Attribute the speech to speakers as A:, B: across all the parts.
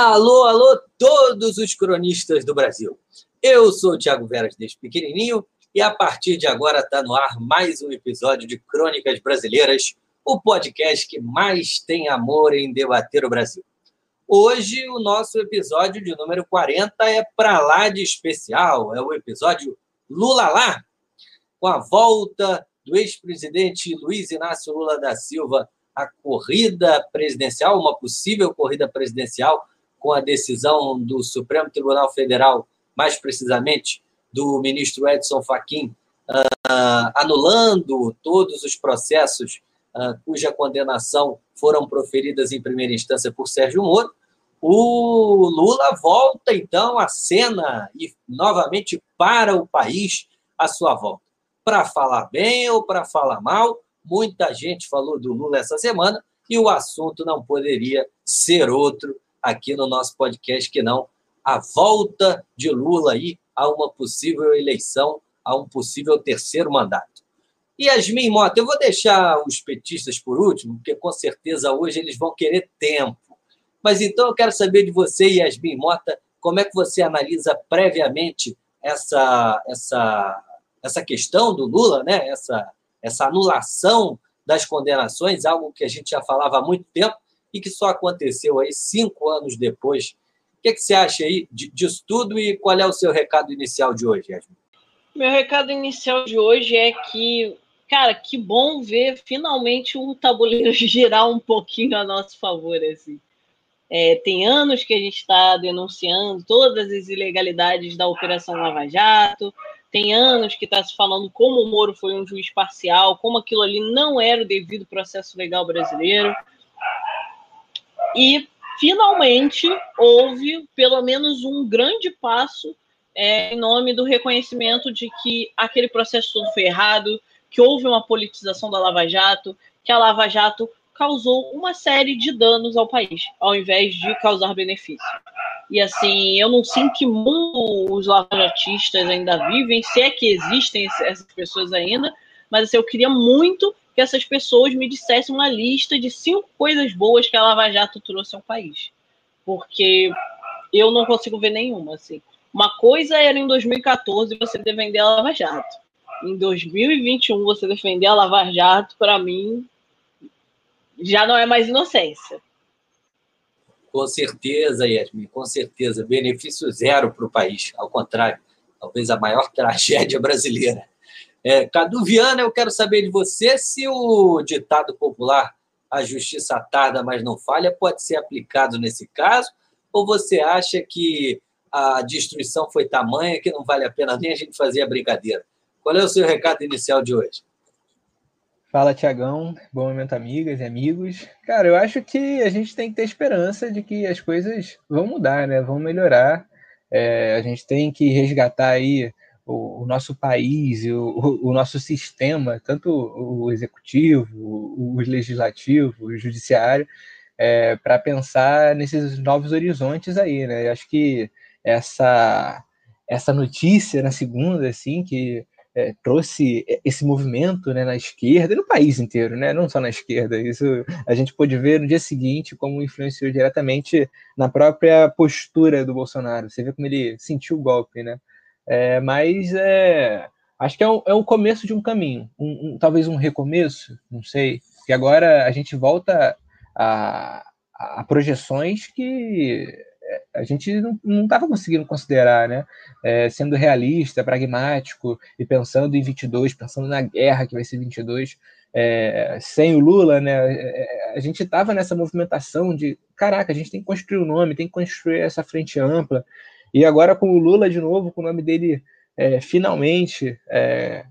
A: Alô, alô, todos os cronistas do Brasil. Eu sou o Thiago Veras, desde pequenininho, e a partir de agora está no ar mais um episódio de Crônicas Brasileiras, o podcast que mais tem amor em debater o Brasil. Hoje, o nosso episódio de número 40 é para lá de especial, é o episódio Lula lá, com a volta do ex-presidente Luiz Inácio Lula da Silva à corrida presidencial, uma possível corrida presidencial com a decisão do Supremo Tribunal Federal, mais precisamente do ministro Edson Fachin, uh, anulando todos os processos uh, cuja condenação foram proferidas em primeira instância por Sérgio Moro, o Lula volta então à cena e novamente para o país a sua volta. Para falar bem ou para falar mal, muita gente falou do Lula essa semana e o assunto não poderia ser outro aqui no nosso podcast que não a volta de Lula aí a uma possível eleição, a um possível terceiro mandato. Yasmin Mota, eu vou deixar os petistas por último, porque com certeza hoje eles vão querer tempo. Mas então eu quero saber de você, Yasmin Mota, como é que você analisa previamente essa, essa, essa questão do Lula, né? essa, essa anulação das condenações, algo que a gente já falava há muito tempo, e que só aconteceu aí cinco anos depois. O que, é que você acha aí disso tudo e qual é o seu recado inicial de hoje, Yasmin?
B: Meu recado inicial de hoje é que, cara, que bom ver finalmente o tabuleiro girar um pouquinho a nosso favor, assim. É, tem anos que a gente está denunciando todas as ilegalidades da Operação Lava Jato, tem anos que está se falando como o Moro foi um juiz parcial, como aquilo ali não era o devido processo legal brasileiro. E finalmente houve pelo menos um grande passo é, em nome do reconhecimento de que aquele processo todo foi errado, que houve uma politização da Lava Jato, que a Lava Jato causou uma série de danos ao país, ao invés de causar benefício. E assim, eu não sei que mundo os lavajatistas ainda vivem, se é que existem essas pessoas ainda, mas assim, eu queria muito que essas pessoas me dissessem uma lista de cinco coisas boas que a Lava Jato trouxe ao país. Porque eu não consigo ver nenhuma. Assim. Uma coisa era em 2014 você defender a Lava Jato. Em 2021 você defender a Lava Jato, para mim, já não é mais inocência.
A: Com certeza, Yasmin, com certeza. Benefício zero para o país. Ao contrário, talvez a maior tragédia brasileira. É, Cadu Viana, eu quero saber de você se o ditado popular a justiça tarda, mas não falha, pode ser aplicado nesse caso, ou você acha que a destruição foi tamanha que não vale a pena nem a gente fazer a brincadeira? Qual é o seu recado inicial de hoje?
C: Fala, Tiagão. Bom momento, amigas e amigos. Cara, eu acho que a gente tem que ter esperança de que as coisas vão mudar, né? Vão melhorar. É, a gente tem que resgatar aí o, o nosso país e o, o, nosso sistema, tanto o executivo, o, o legislativo, o judiciário, é, para pensar nesses novos horizontes aí, né? Eu acho que essa essa notícia na segunda, assim, que é, trouxe esse movimento né, na esquerda no país inteiro, né, não só na esquerda. Isso a gente pôde ver no dia seguinte como influenciou diretamente na própria postura do Bolsonaro. Você vê como ele sentiu o golpe, né? É, mas é, acho que é um, é começo de um caminho, um, um, talvez um recomeço, não sei. Que agora a gente volta a, a projeções que a gente não estava conseguindo considerar, né? É, sendo realista, pragmático e pensando em 22, pensando na guerra que vai ser 22, é, sem o Lula, né? É, a gente estava nessa movimentação de, caraca, a gente tem que construir o um nome, tem que construir essa frente ampla, e agora com o Lula de novo, com o nome dele é, finalmente é,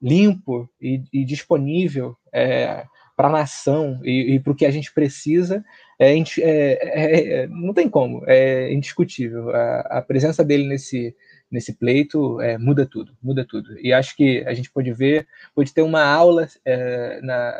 C: limpo e, e disponível é, para a nação e, e para o que a gente precisa, é, é, é, não tem como, é indiscutível. A, a, presença dele nesse, nesse pleito muda tudo, muda tudo. E acho que a gente pode ver, pode ter uma aula na,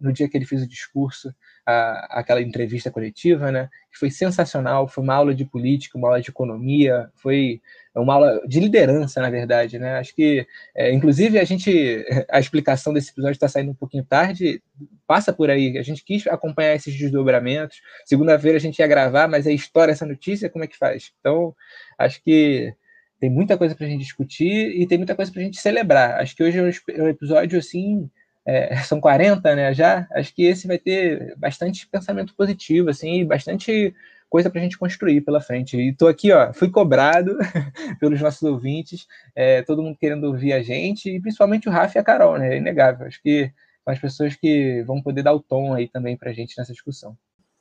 C: no dia que ele fez o discurso, a, aquela entrevista coletiva, né? Que foi sensacional, foi uma aula de política, uma aula de economia, foi uma aula de liderança, na verdade, né? Acho que, é, inclusive, a gente, a explicação desse episódio está saindo um pouquinho tarde, passa por aí. A gente quis acompanhar esses desdobramentos. Segunda-feira a gente ia gravar, mas a história essa notícia, como é que faz? Então, acho que tem muita coisa para a gente discutir e tem muita coisa para a gente celebrar. Acho que hoje é um episódio assim é, são 40, né, já, acho que esse vai ter bastante pensamento positivo, assim, e bastante coisa para a gente construir pela frente. E estou aqui, ó, fui cobrado pelos nossos ouvintes, é, todo mundo querendo ouvir a gente, e principalmente o Rafa e a Carol, né, é inegável. Acho que são as pessoas que vão poder dar o tom aí também para a gente nessa discussão.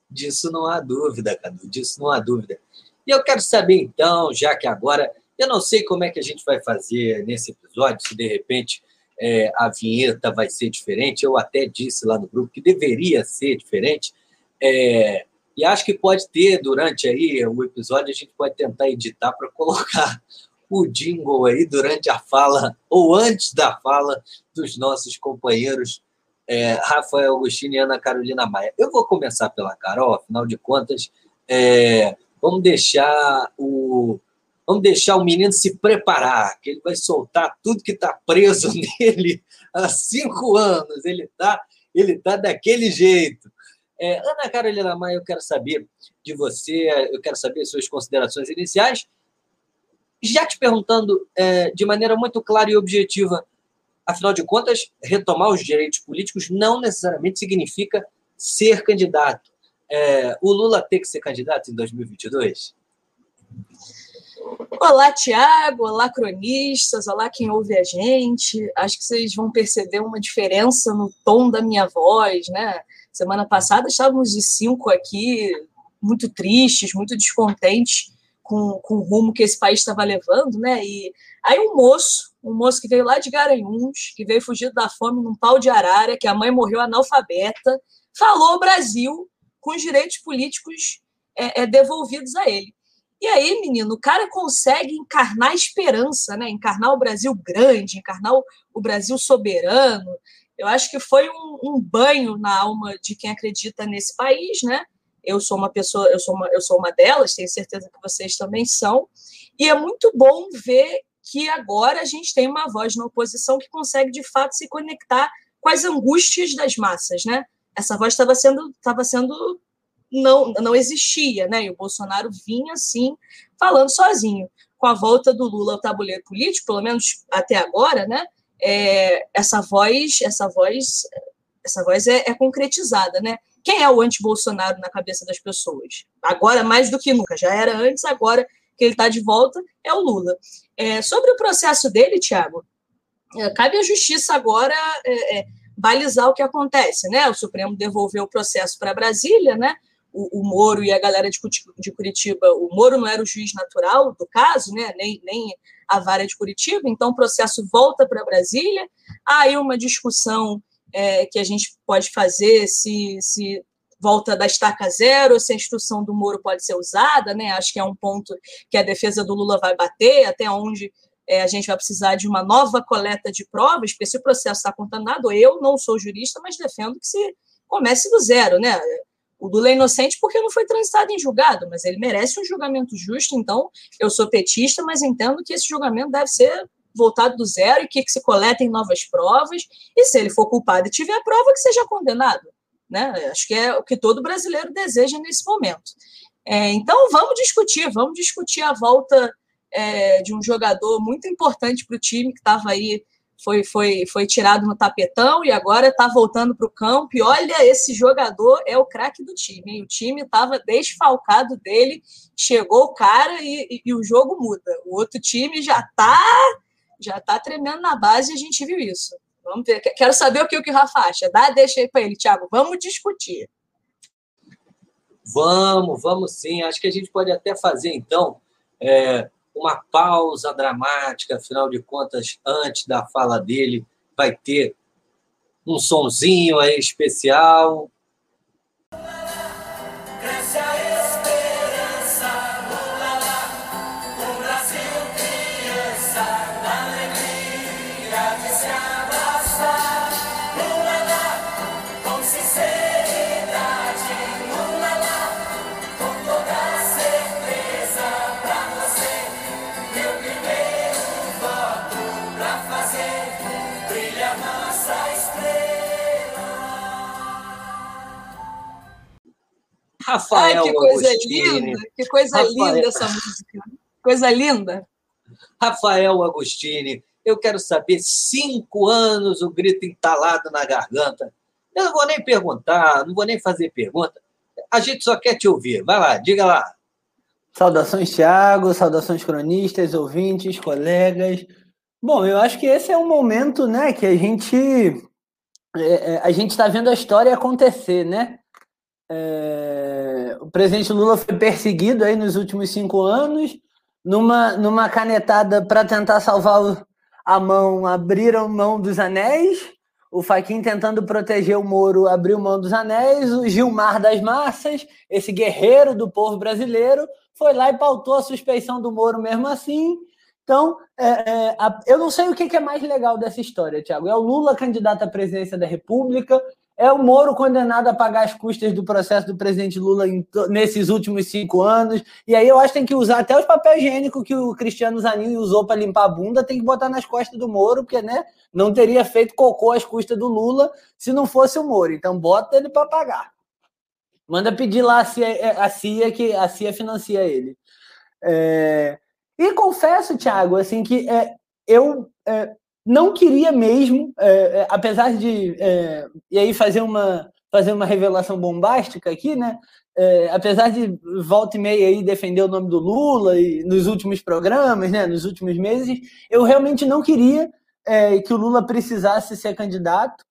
A: Disso não há dúvida, Cadu, disso não há dúvida. E eu quero saber, então, já que agora, eu não sei como é que a gente vai fazer nesse episódio, se de repente é, a vinheta vai ser diferente. Eu até disse lá no grupo que deveria ser diferente. É, e acho que pode ter, durante aí o episódio, a gente pode tentar editar para colocar o jingle aí durante a fala ou antes da fala dos nossos companheiros é, Rafael Agostinho e Ana Carolina Maia. Eu vou começar pela Carol, afinal de contas, é, vamos deixar o, Vamos deixar o menino se preparar, que ele vai soltar tudo que está preso nele há cinco anos. Ele está ele tá daquele jeito. É, Ana Carolina Maia, eu quero saber de você, eu quero saber suas considerações iniciais. Já te perguntando é, de maneira muito clara e objetiva, afinal de contas, retomar os direitos políticos não necessariamente significa ser candidato. É, o Lula tem que ser candidato em 2022?
D: Olá, Tiago, olá, cronistas, olá quem ouve a gente. Acho que vocês vão perceber uma diferença no tom da minha voz, né? Semana passada estávamos de cinco aqui, muito tristes, muito descontentes com, com o rumo que esse país estava levando, né? E aí um moço, um moço que veio lá de Garanhuns, que veio fugido da fome num pau de arara, que a mãe morreu analfabeta, falou Brasil com os direitos políticos é, é, devolvidos a ele. E aí, menino, o cara consegue encarnar a esperança, né? Encarnar o Brasil grande, encarnar o, Brasil soberano. Eu acho que foi um, um, banho na alma de quem acredita nesse país, né? Eu sou uma pessoa, eu sou uma, eu sou uma delas, tenho certeza que vocês também são. E é muito bom ver que agora a gente tem uma voz na oposição que consegue de fato se conectar com as angústias das massas, né? Essa voz estava sendo, estava sendo não, não existia, né? E o Bolsonaro vinha assim, falando sozinho. Com a volta do Lula ao tabuleiro político, pelo menos até agora, né? É, essa voz, essa voz, essa voz é, é concretizada, né? Quem é o anti-Bolsonaro na cabeça das pessoas? Agora mais do que nunca, já era antes, agora que ele está de volta, é o Lula. É, sobre o processo dele, Tiago, é, cabe à justiça agora é, é, balizar o que acontece, né? O Supremo devolveu o processo para Brasília, né? O, o Moro e a galera de, de Curitiba, o Moro não era o juiz natural do caso, né? nem, nem a vara de Curitiba, então o processo volta para Brasília. Há aí uma discussão é, que a gente pode fazer se, se volta da estaca zero, se a instrução do Moro pode ser usada, né? Acho que é um ponto que a defesa do Lula vai bater, até onde é, a gente vai precisar de uma nova coleta de provas, porque se o processo está contaminado, eu não sou jurista, mas defendo que se comece do zero, né? O Lula é inocente porque não foi transitado em julgado, mas ele merece um julgamento justo. Então, eu sou petista, mas entendo que esse julgamento deve ser voltado do zero e que, que se coletem novas provas. E se ele for culpado e tiver prova, que seja condenado. Né? Acho que é o que todo brasileiro deseja nesse momento. É, então, vamos discutir, vamos discutir a volta é, de um jogador muito importante para o time que estava aí foi, foi, foi tirado no tapetão e agora está voltando para o campo. E olha, esse jogador é o craque do time. Hein? O time estava desfalcado dele, chegou o cara e, e, e, o jogo muda. O outro time já está já tá tremendo na base e a gente viu isso. Vamos ver. Quero saber o que o, que Rafa acha. Dá, deixa aí para ele, Thiago. Vamos discutir.
A: Vamos, vamos sim. Acho que a gente pode até fazer, então, é, uma pausa dramática, afinal de contas, antes da fala dele, vai ter um sonzinho aí especial, Rafael
D: Ai, que coisa
A: Agostini.
D: linda, que coisa
A: Rafael-
D: linda essa música. Coisa linda.
A: Rafael Agostini, eu quero saber, cinco anos o grito entalado na garganta. Eu não vou nem perguntar, não vou nem fazer pergunta. A gente só quer te ouvir. Vai lá, diga lá.
E: Saudações, Thiago, saudações cronistas, ouvintes, colegas. Bom, eu acho que esse é um momento, né, que a gente é, é, a gente está vendo a história acontecer, né? É, o presidente Lula foi perseguido aí nos últimos cinco anos, numa, numa canetada para tentar salvar a mão, abriram mão dos anéis. O Faquin tentando proteger o Moro abriu mão dos anéis. O Gilmar das Massas, esse guerreiro do povo brasileiro, foi lá e pautou a suspeição do Moro mesmo assim. Então, é, é, a- eu não sei o que, que é mais legal dessa história, Tiago. É o Lula candidato à presidência da República, é o Moro condenado a pagar as custas do processo do presidente Lula em nesses últimos cinco anos. E aí eu acho que tem que usar até os papel higiênico que o Cristiano Zanin usou para limpar a bunda, tem que botar nas costas do Moro, porque né, não teria feito cocô às custas do Lula se não fosse o Moro. Então bota ele para pagar. Manda pedir lá a CIA, a CIA que a CIA financia ele. É, E confesso, Thiago, assim, que é, eu é, não queria mesmo, é, é, apesar de. é, e aí fazer uma, fazer uma revelação bombástica aqui, né? É, apesar de volta e meia aí defender o nome do Lula e nos últimos programas, né, nos últimos meses, eu realmente não queria é, que o Lula precisasse ser candidato.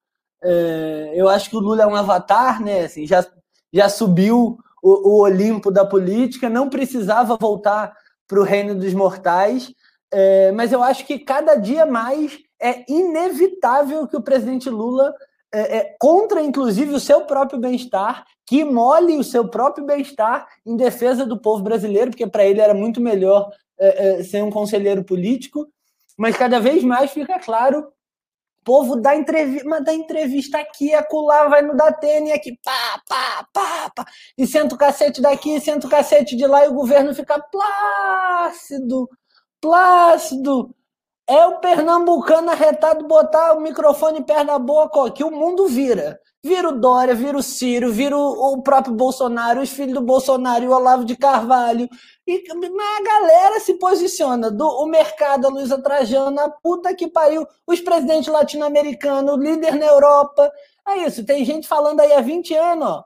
E: É, eu acho que o Lula é um avatar, né? Assim, já, já subiu o, o Olimpo da política, não precisava voltar para o reino dos mortais, é, mas eu acho que cada dia mais é inevitável que o presidente Lula, é, é, contra inclusive o seu próprio bem-estar, que mole o seu próprio bem-estar em defesa do povo brasileiro, porque para ele era muito melhor é, é, ser um conselheiro político, mas cada vez mais fica claro povo dá entrevista, mas dá entrevista aqui, acolá, vai no Datene, aqui, pá, pá, pá, pá, e senta o cacete daqui, senta o cacete de lá, e o governo fica plácido, plácido. É o pernambucano arretado botar o microfone perto da boca, ó, que o mundo vira. Vira o Dória, vira o Ciro, vira o, o próprio Bolsonaro, os filhos do Bolsonaro o Olavo de Carvalho. E a galera se posiciona. Do, o mercado, a Luísa Trajana, a puta que pariu, os presidentes latino-americanos, o líder na Europa. É isso, tem gente falando aí há 20 anos, ó.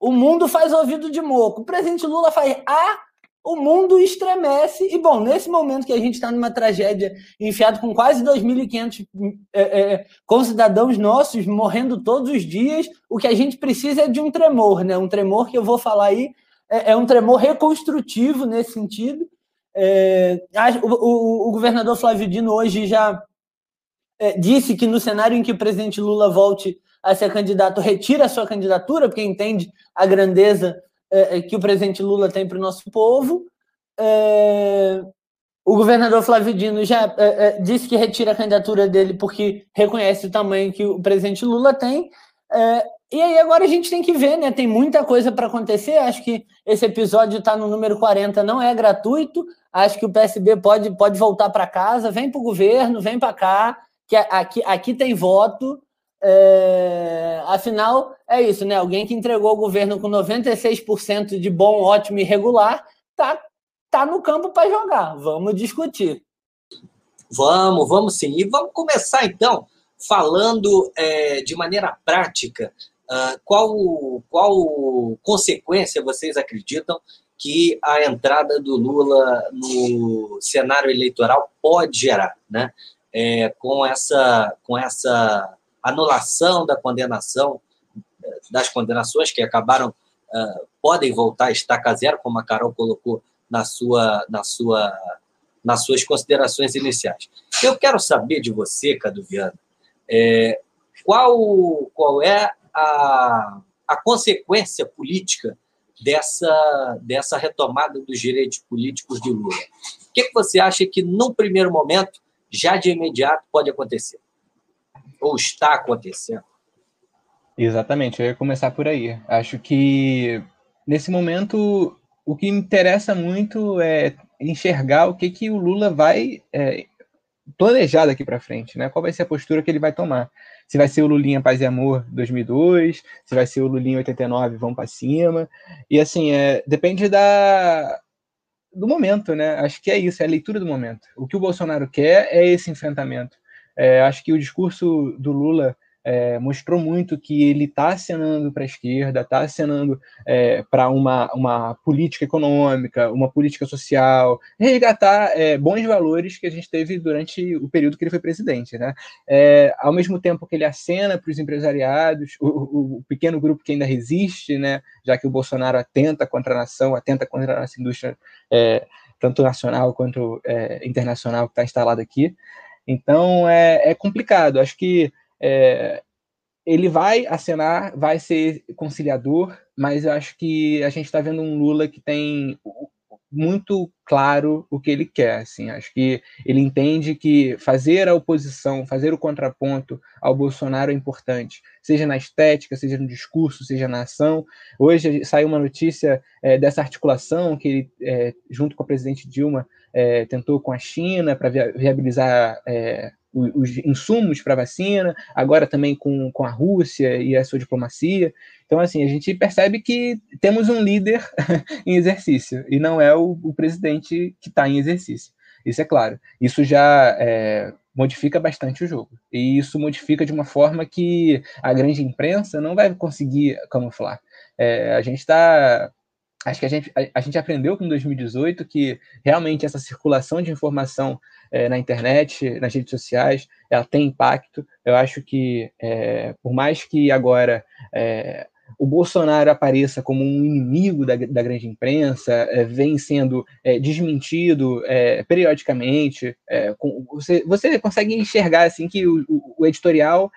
E: O mundo faz ouvido de moco. O presidente Lula faz ah, o mundo estremece. E, bom, nesse momento que a gente está numa tragédia, enfiado com quase 2.500 é, é, concidadãos nossos morrendo todos os dias, o que a gente precisa é de um tremor, né? Um tremor que eu vou falar aí é, é um tremor reconstrutivo nesse sentido. É, o, o, o, governador Flávio Dino hoje já é, disse que no cenário em que o presidente Lula volte a ser candidato, retira a sua candidatura, porque entende a grandeza é, que o presidente Lula tem para o nosso povo. É, o governador Flávio Dino já é, disse que retira a candidatura dele porque reconhece o tamanho que o presidente Lula tem. E aí agora a gente tem que ver, né? Tem muita coisa para acontecer. Acho que esse episódio está no número 40, não é gratuito. Acho que o PSB pode, pode voltar para casa, vem para o governo, vem para cá, que aqui, aqui tem voto. É, afinal, é isso, né? Alguém que entregou o governo com 96% de bom, ótimo e regular, tá, tá no campo para jogar. Vamos discutir.
A: Vamos, vamos sim. E vamos começar então falando é, de maneira prática uh, qual, qual consequência vocês acreditam que a entrada do Lula no cenário eleitoral pode gerar, né? É, com essa com essa anulação da condenação das condenações que acabaram uh, podem voltar a estaca zero, como a Carol colocou na sua na sua nas suas considerações iniciais. Eu quero saber de você, Cadu Viana, é, qual, qual é a, a consequência política dessa, dessa retomada dos direitos políticos de Lula? O que, que você acha que, num primeiro momento, já de imediato, pode acontecer? Ou está acontecendo?
C: Exatamente, eu ia começar por aí. Acho que, nesse momento, o que interessa muito é enxergar o que, que o Lula vai é, planejada aqui para frente, né? Qual vai ser a postura que ele vai tomar? Se vai ser o Lulinha Paz e Amor 2002, se vai ser o Lulinha 89 vão para cima. E assim, é, depende da do momento, né? Acho que é isso, é a leitura do momento. O que o Bolsonaro quer é esse enfrentamento. É, acho que o discurso do Lula é, mostrou muito que ele está acenando para a esquerda, está acenando é, para uma, uma política econômica, uma política social, resgatar é, bons valores que a gente teve durante o período que ele foi presidente. Né? É, ao mesmo tempo que ele acena para os empresariados, o, o, pequeno grupo que ainda resiste, né, já que o Bolsonaro atenta contra a nação, atenta contra a nossa indústria, é, tanto nacional quanto é, internacional, que está instalada aqui. Então é, é complicado. Acho que é, ele vai acenar, vai ser conciliador, mas eu acho que a gente está vendo um Lula que tem muito claro o que ele quer. Assim. Acho que ele entende que fazer a oposição, fazer o contraponto ao Bolsonaro é importante, seja na estética, seja no discurso, seja na ação. Hoje saiu uma notícia é, dessa articulação que ele, é, junto com a presidente Dilma, é, tentou com a China para viabilizar os insumos para vacina, agora também com, com a Rússia e a sua diplomacia. Então, assim, a gente percebe que temos um líder em exercício, e não é o, o presidente que está em exercício. Isso é claro. Isso já é, modifica bastante o jogo. E isso modifica de uma forma que a grande imprensa não vai conseguir camuflar. É, a gente está acho que a gente, a, a, gente aprendeu com 2018 que realmente essa circulação de informação é, na internet, nas redes sociais, ela tem impacto. Eu acho que, é, por mais que agora é, o Bolsonaro apareça como um inimigo da, da grande imprensa, vem sendo desmentido periodicamente, com, você, você consegue enxergar assim que o, o, editorial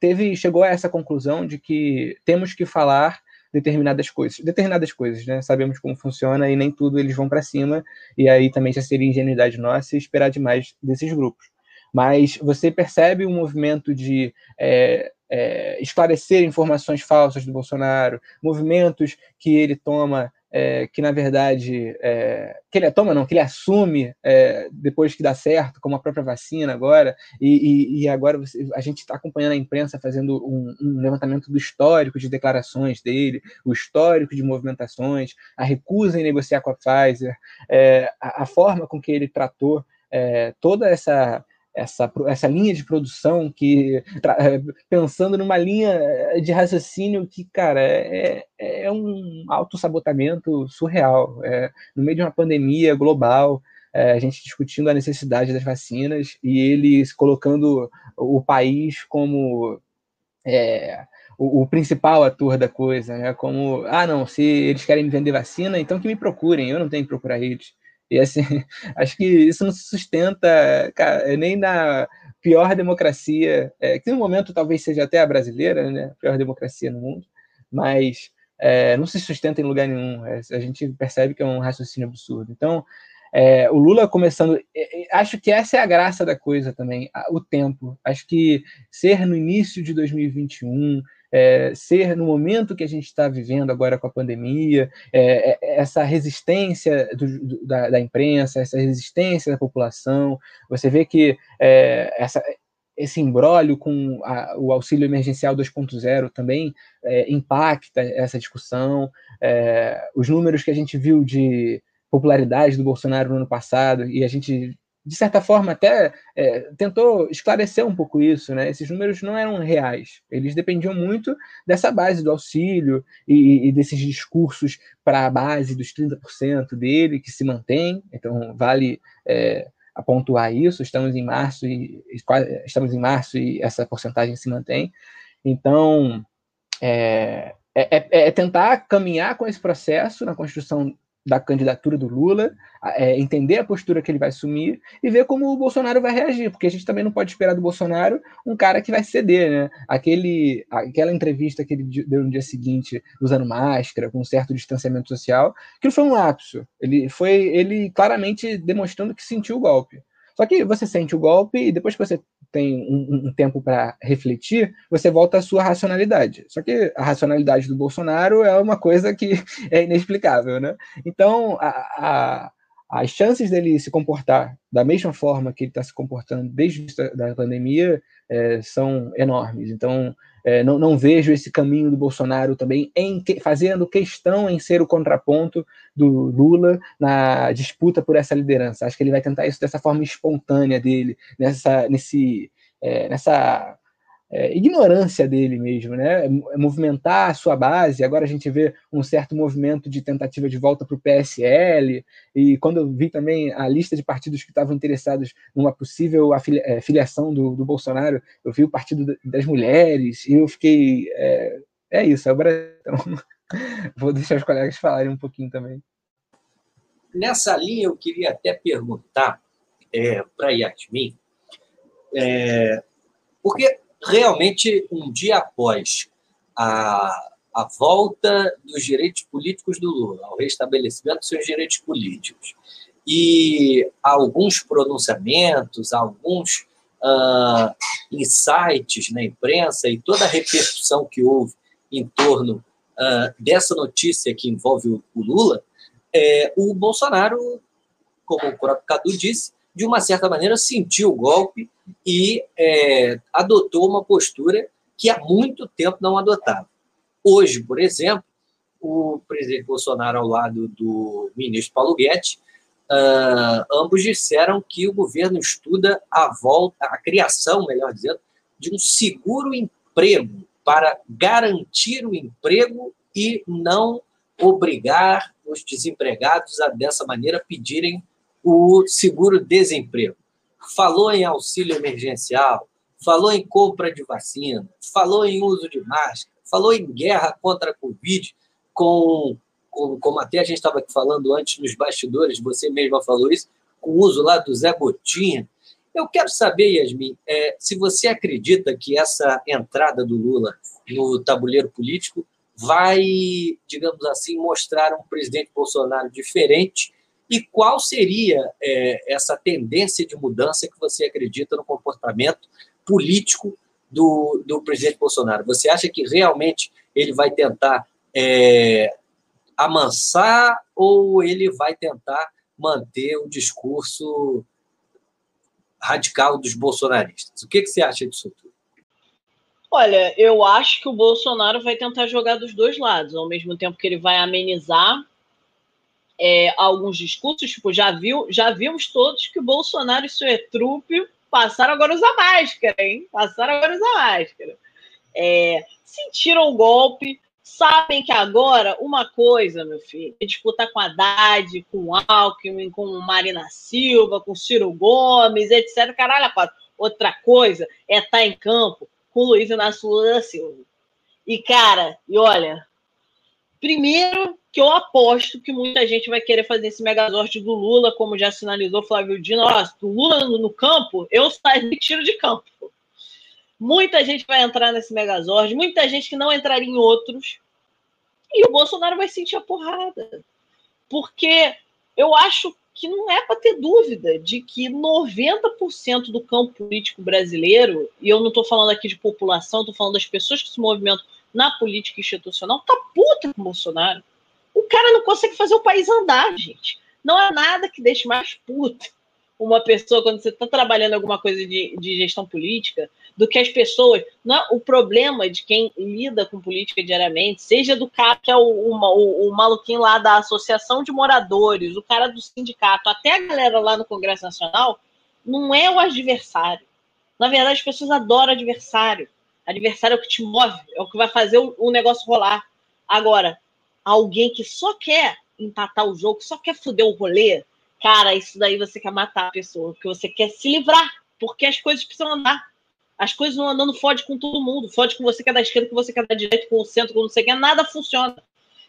C: teve chegou a essa conclusão de que temos que falar determinadas coisas. Determinadas coisas, né? Sabemos como funciona e nem tudo eles vão para cima, e aí também já seria ingenuidade nossa esperar demais desses grupos. Mas você percebe um movimento de é, é, esclarecer informações falsas do Bolsonaro, movimentos que ele toma é, que na verdade é, que ele toma não que ele assume é, depois que dá certo como a própria vacina agora. E, e, e agora você, a gente está acompanhando a imprensa fazendo um, um, levantamento do histórico de declarações dele o histórico de movimentações a recusa em negociar com a Pfizer é, a, a, forma com que ele tratou é, toda essa essa, essa linha de produção que é, pensando numa linha de raciocínio que, cara, é, é, é um autossabotamento surreal. É, no meio de uma pandemia global, é, a gente discutindo a necessidade das vacinas e eles colocando o país como é, o, o, principal ator da coisa, né? Como, ah, não, se eles querem me vender vacina, então que me procurem, eu não tenho que procurar eles. E assim, acho que isso não se sustenta cara, nem na pior democracia, é, que no momento talvez seja até a brasileira, né? A pior democracia no mundo, mas é, não se sustenta em lugar nenhum. É, a gente percebe que é um raciocínio absurdo. Então, é, o Lula começando. É, é, acho que essa é a graça da coisa também, o tempo. Acho que ser no início de 2021, é, ser no momento que a gente está vivendo agora com a pandemia, é, é, essa resistência do, da, da, imprensa, essa resistência da população. Você vê que é, essa, esse embrólio com a, o auxílio emergencial 2.0 também é, impacta essa discussão. Os números que a gente viu de popularidade do Bolsonaro no ano passado, e a gente de certa forma, até é, tentou esclarecer um pouco isso, né? Esses números não eram reais, eles dependiam muito dessa base do auxílio e, e desses discursos para a base dos 30% dele, que se mantém, então vale é, apontar isso, estamos em março e estamos em março e essa porcentagem se mantém. Então, é, é, é, é tentar caminhar com esse processo na construção da candidatura do Lula, é, entender a postura que ele vai assumir e ver como o Bolsonaro vai reagir, porque a gente também não pode esperar do Bolsonaro um cara que vai ceder, né? Aquele, aquela entrevista que ele deu no dia seguinte, usando máscara, com um certo distanciamento social, que foi um lapso. Ele foi ele claramente demonstrando que sentiu o golpe. Só que você sente o golpe e depois que você tem um, um tempo para refletir, você volta à sua racionalidade. Só que a racionalidade do Bolsonaro é uma coisa que é inexplicável, né? Então, a, a, as chances dele se comportar da mesma forma que ele está se comportando desde a pandemia é, são enormes. Então, é, não, não, vejo esse caminho do Bolsonaro também em fazendo questão em ser o contraponto do Lula na disputa por essa liderança. Acho que ele vai tentar isso dessa forma espontânea dele, nessa, nesse, é, nessa é, ignorância dele mesmo, né? É movimentar a sua base. Agora a gente vê um certo movimento de tentativa de volta para o PSL. E quando eu vi também a lista de partidos que estavam interessados numa possível é, filiação do, do Bolsonaro, eu vi o Partido das Mulheres e eu fiquei. É, é isso, é o Brasil. Então, vou deixar os colegas falarem um pouquinho também.
A: Nessa linha, eu queria até perguntar é, para Yasmin, é, porque realmente, um dia após a, a volta dos direitos políticos do Lula, ao restabelecimento dos seus direitos políticos, e alguns pronunciamentos, alguns uh, insights na imprensa e toda a repercussão que houve em torno uh, dessa notícia que envolve o, o Lula, é, o Bolsonaro, como o próprio Cadu disse, de uma certa maneira sentiu o golpe e é, adotou uma postura que há muito tempo não adotava. Hoje, por exemplo, o presidente Bolsonaro, ao lado do ministro Paulo Guedes, uh, ambos disseram que o governo estuda a volta, a criação, melhor dizendo, de um seguro emprego para garantir o emprego e não obrigar os desempregados a, dessa maneira, pedirem o seguro-desemprego falou em auxílio emergencial, falou em compra de vacina, falou em uso de máscara, falou em guerra contra a Covid, com, com como até a gente estava falando antes nos bastidores, você mesma falou isso, com o uso lá do Zé Gotinha. Eu quero saber, Yasmin, é, se você acredita que essa entrada do Lula no tabuleiro político vai, digamos assim, mostrar um presidente Bolsonaro diferente e qual seria é, essa tendência de mudança que você acredita no comportamento político do, do presidente Bolsonaro? Você acha que realmente ele vai tentar é, amansar ou ele vai tentar manter o discurso radical dos bolsonaristas? O que, que você acha disso tudo?
B: Olha, eu acho que o Bolsonaro vai tentar jogar dos dois lados, ao mesmo tempo que ele vai amenizar é, alguns discursos, tipo, já, viu, já vimos todos que o Bolsonaro e seu etrúpio passaram agora a usar máscara, hein? Passaram agora a usar máscara. É, sentiram o golpe, sabem que agora, uma coisa, meu filho, é disputar com Haddad, com Alckmin, com Marina Silva, com Ciro Gomes, etc. Caralho, outra coisa é estar tá em campo com Luiz Inácio Lula da Silva. E, cara, e olha, primeiro que eu aposto que muita gente vai querer fazer esse megazord do Lula, como já sinalizou Flávio Dino. Ó, do Lula no, campo, eu saio de tiro de campo. Muita gente vai entrar nesse megazord, muita gente que não entraria em outros. E o Bolsonaro vai sentir a porrada. Porque eu acho que não é para ter dúvida de que 90% do campo político brasileiro, e eu não estou falando aqui de população, estou falando das pessoas que se movimentam na política institucional, tá puta com o Bolsonaro o cara não consegue fazer o país andar, gente. Não é nada que deixe mais puto uma pessoa quando você está trabalhando alguma coisa de, de, gestão política do que as pessoas. Não é o problema de quem lida com política diariamente, seja do cara que é o, o, o, o maluquinho lá da Associação de Moradores, o cara do sindicato, até a galera lá no Congresso Nacional, não é o adversário. Na verdade, as pessoas adoram adversário. Adversário é o que te move, é o que vai fazer o, o negócio rolar. Agora, alguém que só quer empatar o jogo, só quer foder o rolê, cara, isso daí você quer matar a pessoa, porque você quer se livrar, porque as coisas precisam andar. As coisas não andando fode com todo mundo, fode com você que é da esquerda, com você que é da direita, com o centro, com não sei o que, nada funciona.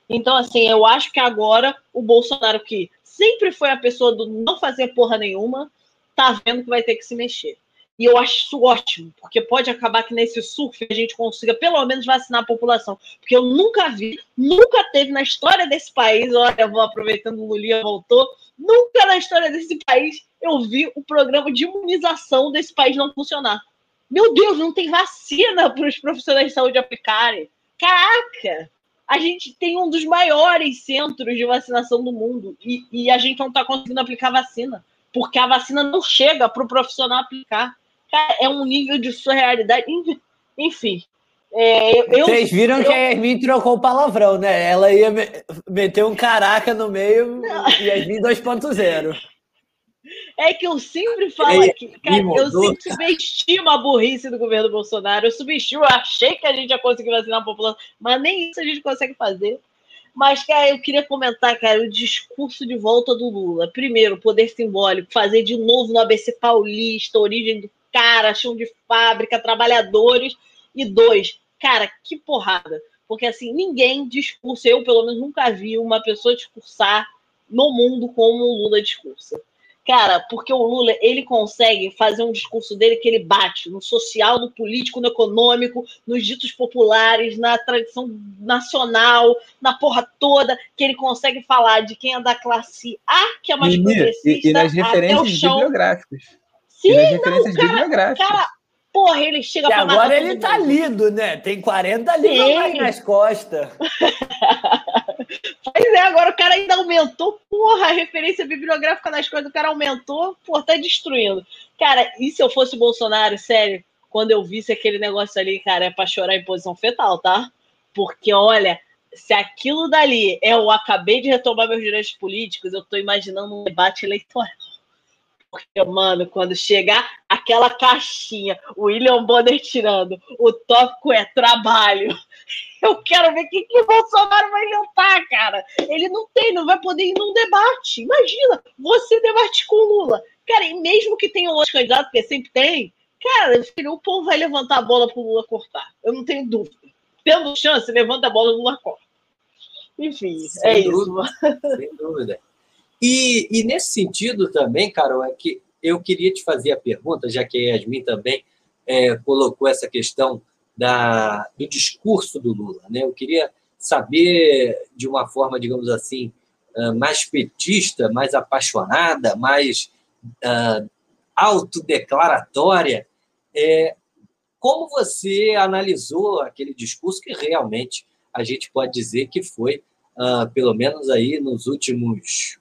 B: Então, assim, eu acho que agora o Bolsonaro, que sempre foi a pessoa do não fazer porra nenhuma, tá vendo que vai ter que se mexer. E eu acho isso ótimo, porque pode acabar que nesse surf a gente consiga pelo menos vacinar a população. Porque eu nunca vi, nunca teve na história desse país, olha, eu vou aproveitando o Lulinha voltou, nunca na história desse país eu vi o programa de imunização desse país não funcionar. Meu Deus, não tem vacina para os profissionais de saúde aplicarem. Caraca! A gente tem um dos maiores centros de vacinação do mundo e, e a gente não está conseguindo aplicar vacina, porque a vacina não chega para o profissional aplicar. Cara, é um nível de surrealidade. Enfim,
E: é, eu, Vocês viram eu, que a Yasmin trocou o palavrão, né? Ela ia meter um caraca no meio e Yasmin 2.0.
B: É que eu sempre falo aqui, cara, eu sempre subestimo a burrice do governo Bolsonaro, eu subestimo, eu achei que a gente ia conseguir vacinar a população, mas nem isso a gente consegue fazer. Mas, cara, eu queria comentar, cara, o discurso de volta do Lula. Primeiro, poder simbólico, fazer de novo no ABC Paulista, origem do cara, chão de fábrica, trabalhadores. E dois, Cara, que porrada. Porque assim, ninguém discursa, eu pelo menos nunca vi uma pessoa discursar no mundo como o Lula discursa. Cara, porque o Lula, ele consegue fazer um discurso dele que ele bate no social, no político, no econômico, nos ditos populares, na tradição nacional, na porra toda, que ele consegue falar de quem é da classe A, que é mais progressista,
C: e, e nas referências bibliográficas.
B: Sim, nas referências não, cara, bibliográficas. Cara, Porra, ele chega
E: e agora ele tá mundo. lido, né? Tem 40 livros nas costas.
B: pois é, agora o cara ainda aumentou. Porra, a referência bibliográfica das coisas do cara aumentou. Pô, tá destruindo. Cara, e se eu fosse o Bolsonaro, sério, quando eu visse aquele negócio ali, cara, é pra chorar em posição fetal, tá? Porque, olha, se aquilo dali é o acabei de retomar meus direitos políticos, eu tô imaginando um debate eleitoral. Porque, mano, quando chegar aquela caixinha, o William Bonner tirando, o tópico é trabalho. Eu quero ver o que, que o Bolsonaro vai inventar, cara. Ele não tem, não vai poder ir num debate. Imagina, você debate com o Lula. Cara, e mesmo que tenha outros candidatos, porque sempre tem, cara, filho, o povo vai levantar a bola pro Lula cortar. Eu não tenho dúvida. Tendo chance, levanta a bola, o Lula corta. Enfim, sem é dúvida,
A: isso. Sem dúvida. E, e nesse sentido também, Carol, é que eu queria te fazer a pergunta, já que a Yasmin também é, colocou essa questão da, do discurso do Lula. Né? Eu queria saber, de uma forma, digamos assim, ah, mais petista, mais apaixonada, mais uh, autodeclaratória, é, como você analisou aquele discurso que realmente a gente pode dizer que foi, uh, pelo menos aí nos últimos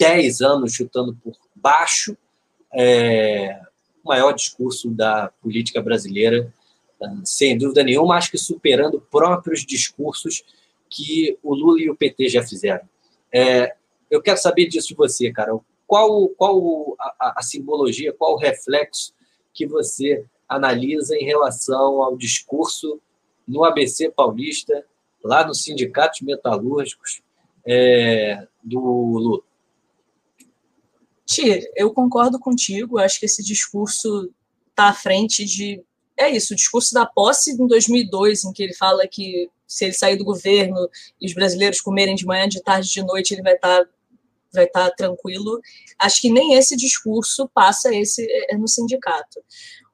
A: 10 anos chutando por baixo, é, o maior discurso da política brasileira, sem dúvida nenhuma, acho que superando próprios discursos que o Lula e o PT já fizeram. É, eu quero saber disso de você, Carol. Qual, qual a, a, simbologia, qual o reflexo que você analisa em relação ao discurso no ABC Paulista, lá nos sindicatos metalúrgicos é, do Lula?
D: Ti, eu concordo contigo, acho que esse discurso está à frente de. É isso, o discurso da posse em 2002, em que ele fala que se ele sair do governo e os brasileiros comerem de manhã, de tarde, de noite, ele vai estar tá, vai tá tranquilo. Acho que nem esse discurso passa esse é, no sindicato.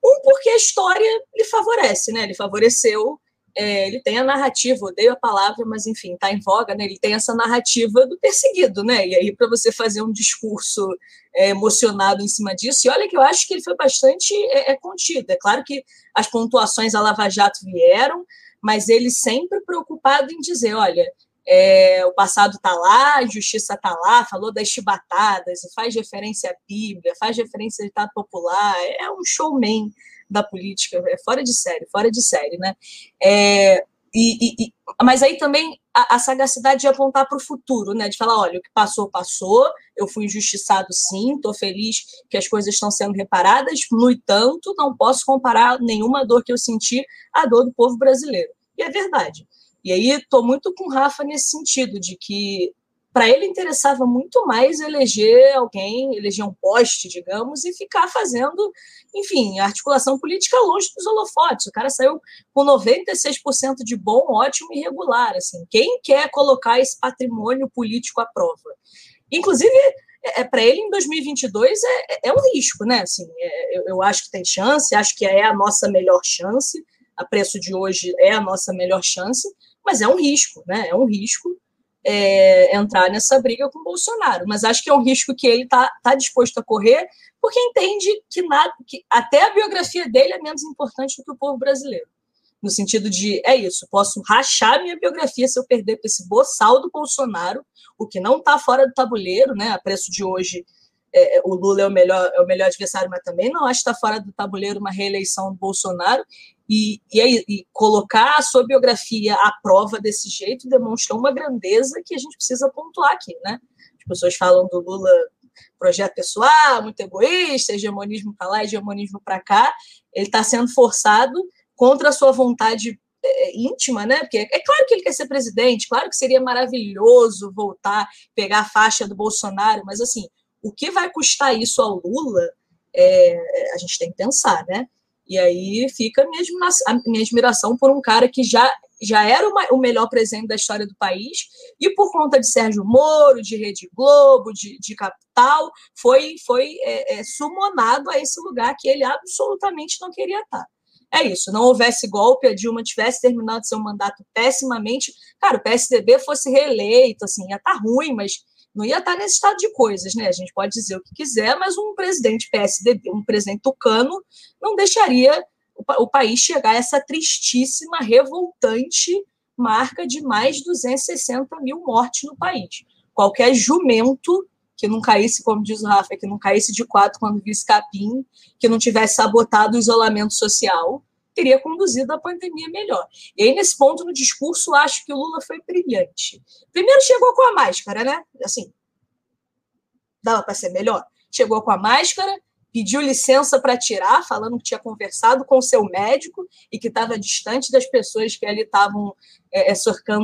D: Um, porque a história lhe favorece, né? Ele favoreceu é, ele tem a narrativa, odeio a palavra, mas enfim, está em voga, né? Ele tem essa narrativa do perseguido, né? E aí, para você fazer um discurso é, emocionado em cima disso, e olha que eu acho que ele foi bastante é, é contido. É claro que as pontuações a Lava Jato vieram, mas ele sempre preocupado em dizer: olha, é, o passado está lá, a justiça está lá, falou das chibatadas, faz referência à Bíblia, faz referência ao Estado Popular, é um showman da política, é fora de série, fora de série, né? É, e, e, mas aí também a, a sagacidade de apontar para o futuro, né? De falar, olha, o que passou, passou, eu fui injustiçado sim, estou feliz que as coisas estão sendo reparadas, no entanto, não posso comparar nenhuma dor que eu senti à dor do povo brasileiro. E é verdade. E aí estou muito com o Rafa nesse sentido, de que para ele interessava muito mais eleger alguém, eleger um poste, digamos, e ficar fazendo, enfim, articulação política longe dos holofotes. O cara saiu com 96% de bom, ótimo e regular. Assim, quem quer colocar esse patrimônio político à prova? Inclusive, é, é para ele em 2022 é, é um risco, né? Assim, é, eu, eu acho que tem chance, acho que é a nossa melhor chance. A preço de hoje é a nossa melhor chance, mas é um risco, né? É um risco é, entrar nessa briga com o Bolsonaro. Mas acho que é um risco que ele está tá disposto a correr, porque entende que, que até a biografia dele é menos importante do que o povo brasileiro. no sentido de, é isso, posso rachar minha biografia se eu perder para esse boçal do Bolsonaro, o que não está fora do tabuleiro, né? A preço de hoje, é, o Lula é o, melhor, é o melhor adversário, mas também não acho que está fora do tabuleiro uma reeleição do Bolsonaro. E, e, e, colocar a sua biografia à prova desse jeito demonstra uma grandeza que a gente precisa pontuar aqui, né? As pessoas falam do Lula projeto pessoal, muito egoísta, hegemonismo para lá, hegemonismo para cá. Ele está sendo forçado contra a sua vontade é, íntima, né? Porque é claro que ele quer ser presidente, claro que seria maravilhoso voltar, pegar a faixa do Bolsonaro, mas assim, o que vai custar isso ao Lula, é, a gente tem que pensar, né? E aí fica a minha a minha admiração por um cara que já, já era uma, o melhor presidente da história do país, e por conta de Sérgio Moro, de Rede Globo, de, de Capital, foi, foi é, é, sumonado a esse lugar que ele absolutamente não queria estar. É isso, não houvesse golpe, a Dilma tivesse terminado seu mandato pessimamente, cara, o PSDB fosse reeleito, assim, ia estar tá ruim, mas não ia estar nesse estado de coisas, né? A gente pode dizer o que quiser, mas um presidente PSDB, um presidente tucano, não deixaria o, país chegar a essa tristíssima, revoltante marca de mais de 260 mil mortes no país. Qualquer jumento que não caísse, como diz o Rafa, que não caísse de quatro quando visse capim, que não tivesse sabotado o isolamento social, teria conduzido a pandemia melhor. E aí, nesse ponto, no discurso, acho que o Lula foi brilhante. Primeiro chegou com a máscara, né? Assim, dava para ser melhor. Chegou com a máscara, pediu licença para tirar, falando que tinha conversado com seu médico e que estava distante das pessoas que ali estavam é, é,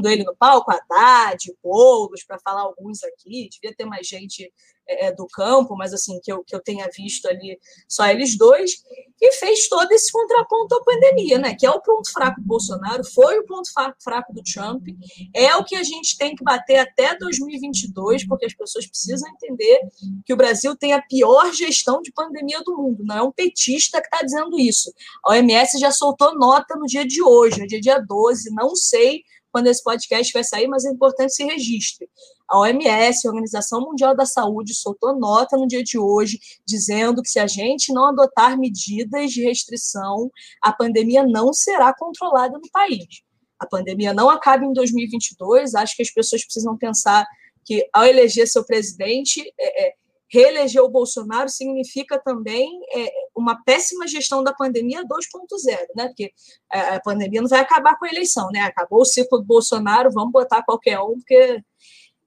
D: ele no palco, Haddad, Boulos, para falar alguns aqui, devia ter mais gente é, é, do campo, mas assim, que eu, que eu tenha visto ali só eles dois, e fez todo esse contraponto à pandemia, né? Que é o ponto fraco do Bolsonaro, foi o ponto fraco do Trump, é o que a gente tem que bater até 2022, porque as pessoas precisam entender que o Brasil tem a pior gestão de pandemia do mundo, não é um petista que está dizendo isso. A OMS já soltou nota no dia de hoje, no dia, dia 12, não sei quando esse podcast vai sair, mas é importante se registre. A OMS, a Organização Mundial da Saúde, soltou nota no dia de hoje dizendo que se a gente não adotar medidas de restrição, a pandemia não será controlada no país. A pandemia não acaba em 2022. Acho que as pessoas precisam pensar que, ao eleger seu presidente, é, é, reeleger o Bolsonaro significa também é, uma péssima gestão da pandemia 2.0, né? Porque é, a pandemia não vai acabar com a eleição, né? Acabou o ciclo do Bolsonaro, vamos botar qualquer um, porque.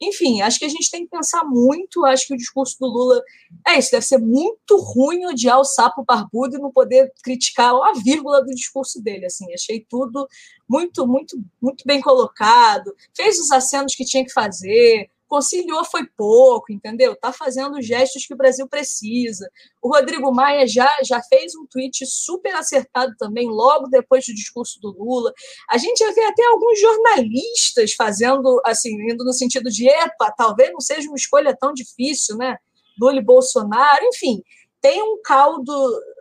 D: Enfim, acho que a gente tem que pensar muito. Acho que o discurso do Lula é isso. Deve ser muito ruim odiar o sapo barbudo e não poder criticar a vírgula do discurso dele. Assim, achei tudo muito, muito, muito bem colocado. Fez os acenos que tinha que fazer conciliou foi pouco, entendeu? Está fazendo gestos que o Brasil precisa. O Rodrigo Maia já, já fez um tweet super acertado também, logo depois do discurso do Lula. A gente já vê até alguns jornalistas fazendo, assim, indo no sentido de, epa, talvez não seja uma escolha tão difícil, né? Lula e Bolsonaro, enfim, tem um caldo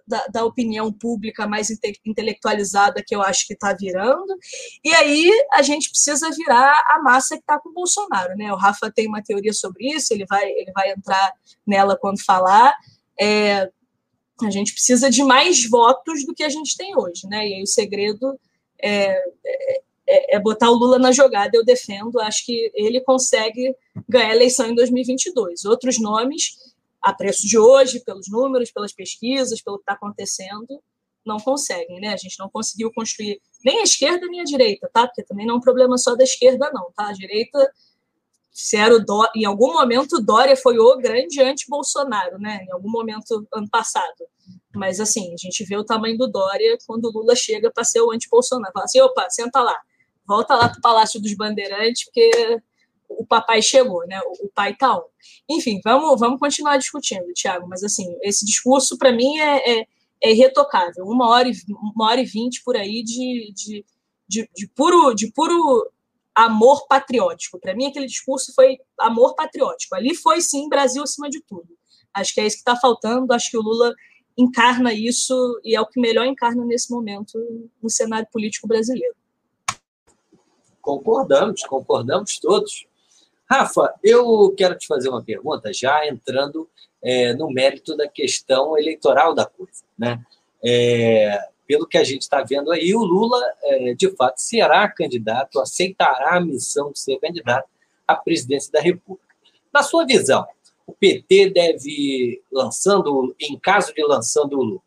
D: da, da opinião pública mais inte, intelectualizada que eu acho que está virando. E aí a gente precisa virar a massa que está com o Bolsonaro. Né? O Rafa tem uma teoria sobre isso, ele vai, ele vai entrar nela quando falar. É, a gente precisa de mais votos do que a gente tem hoje. Né? E aí o segredo é, é, é botar o Lula na jogada, eu defendo, acho que ele consegue ganhar a eleição em 2022. Outros nomes a preço de hoje, pelos números, pelas pesquisas, pelo que está acontecendo, não conseguem, né? A gente não conseguiu construir nem a esquerda nem a direita, tá? Porque também não é um problema só da esquerda, não, tá? A direita, se era o Dó... em algum momento, Dória foi o grande anti-Bolsonaro, né? Em algum momento, ano passado. Mas, assim, a gente vê o tamanho do Dória quando o Lula chega para ser o anti-Bolsonaro. Fala assim, opa, senta lá, volta lá para o Palácio dos Bandeirantes, porque o papai chegou, né? O, pai tá on. Enfim, vamos, vamos continuar discutindo, Tiago, mas assim, esse discurso para mim é, é, é, irretocável. Uma hora, e, uma hora e vinte por aí de, de, de, de puro, de puro amor patriótico. Para mim, aquele discurso foi amor patriótico. Ali foi, sim, Brasil acima de tudo. Acho que é isso que está faltando. Acho que o Lula encarna isso e é o que melhor encarna nesse momento no cenário político brasileiro.
A: Concordamos, concordamos todos. Rafa, eu quero te fazer uma pergunta, já entrando é, no mérito da questão eleitoral da coisa. Né? É, pelo que a gente está vendo aí, o Lula, é, de fato, será candidato, aceitará a missão de ser candidato à presidência da República. Na sua visão, o PT deve, lançando, em caso de lançando o Lula,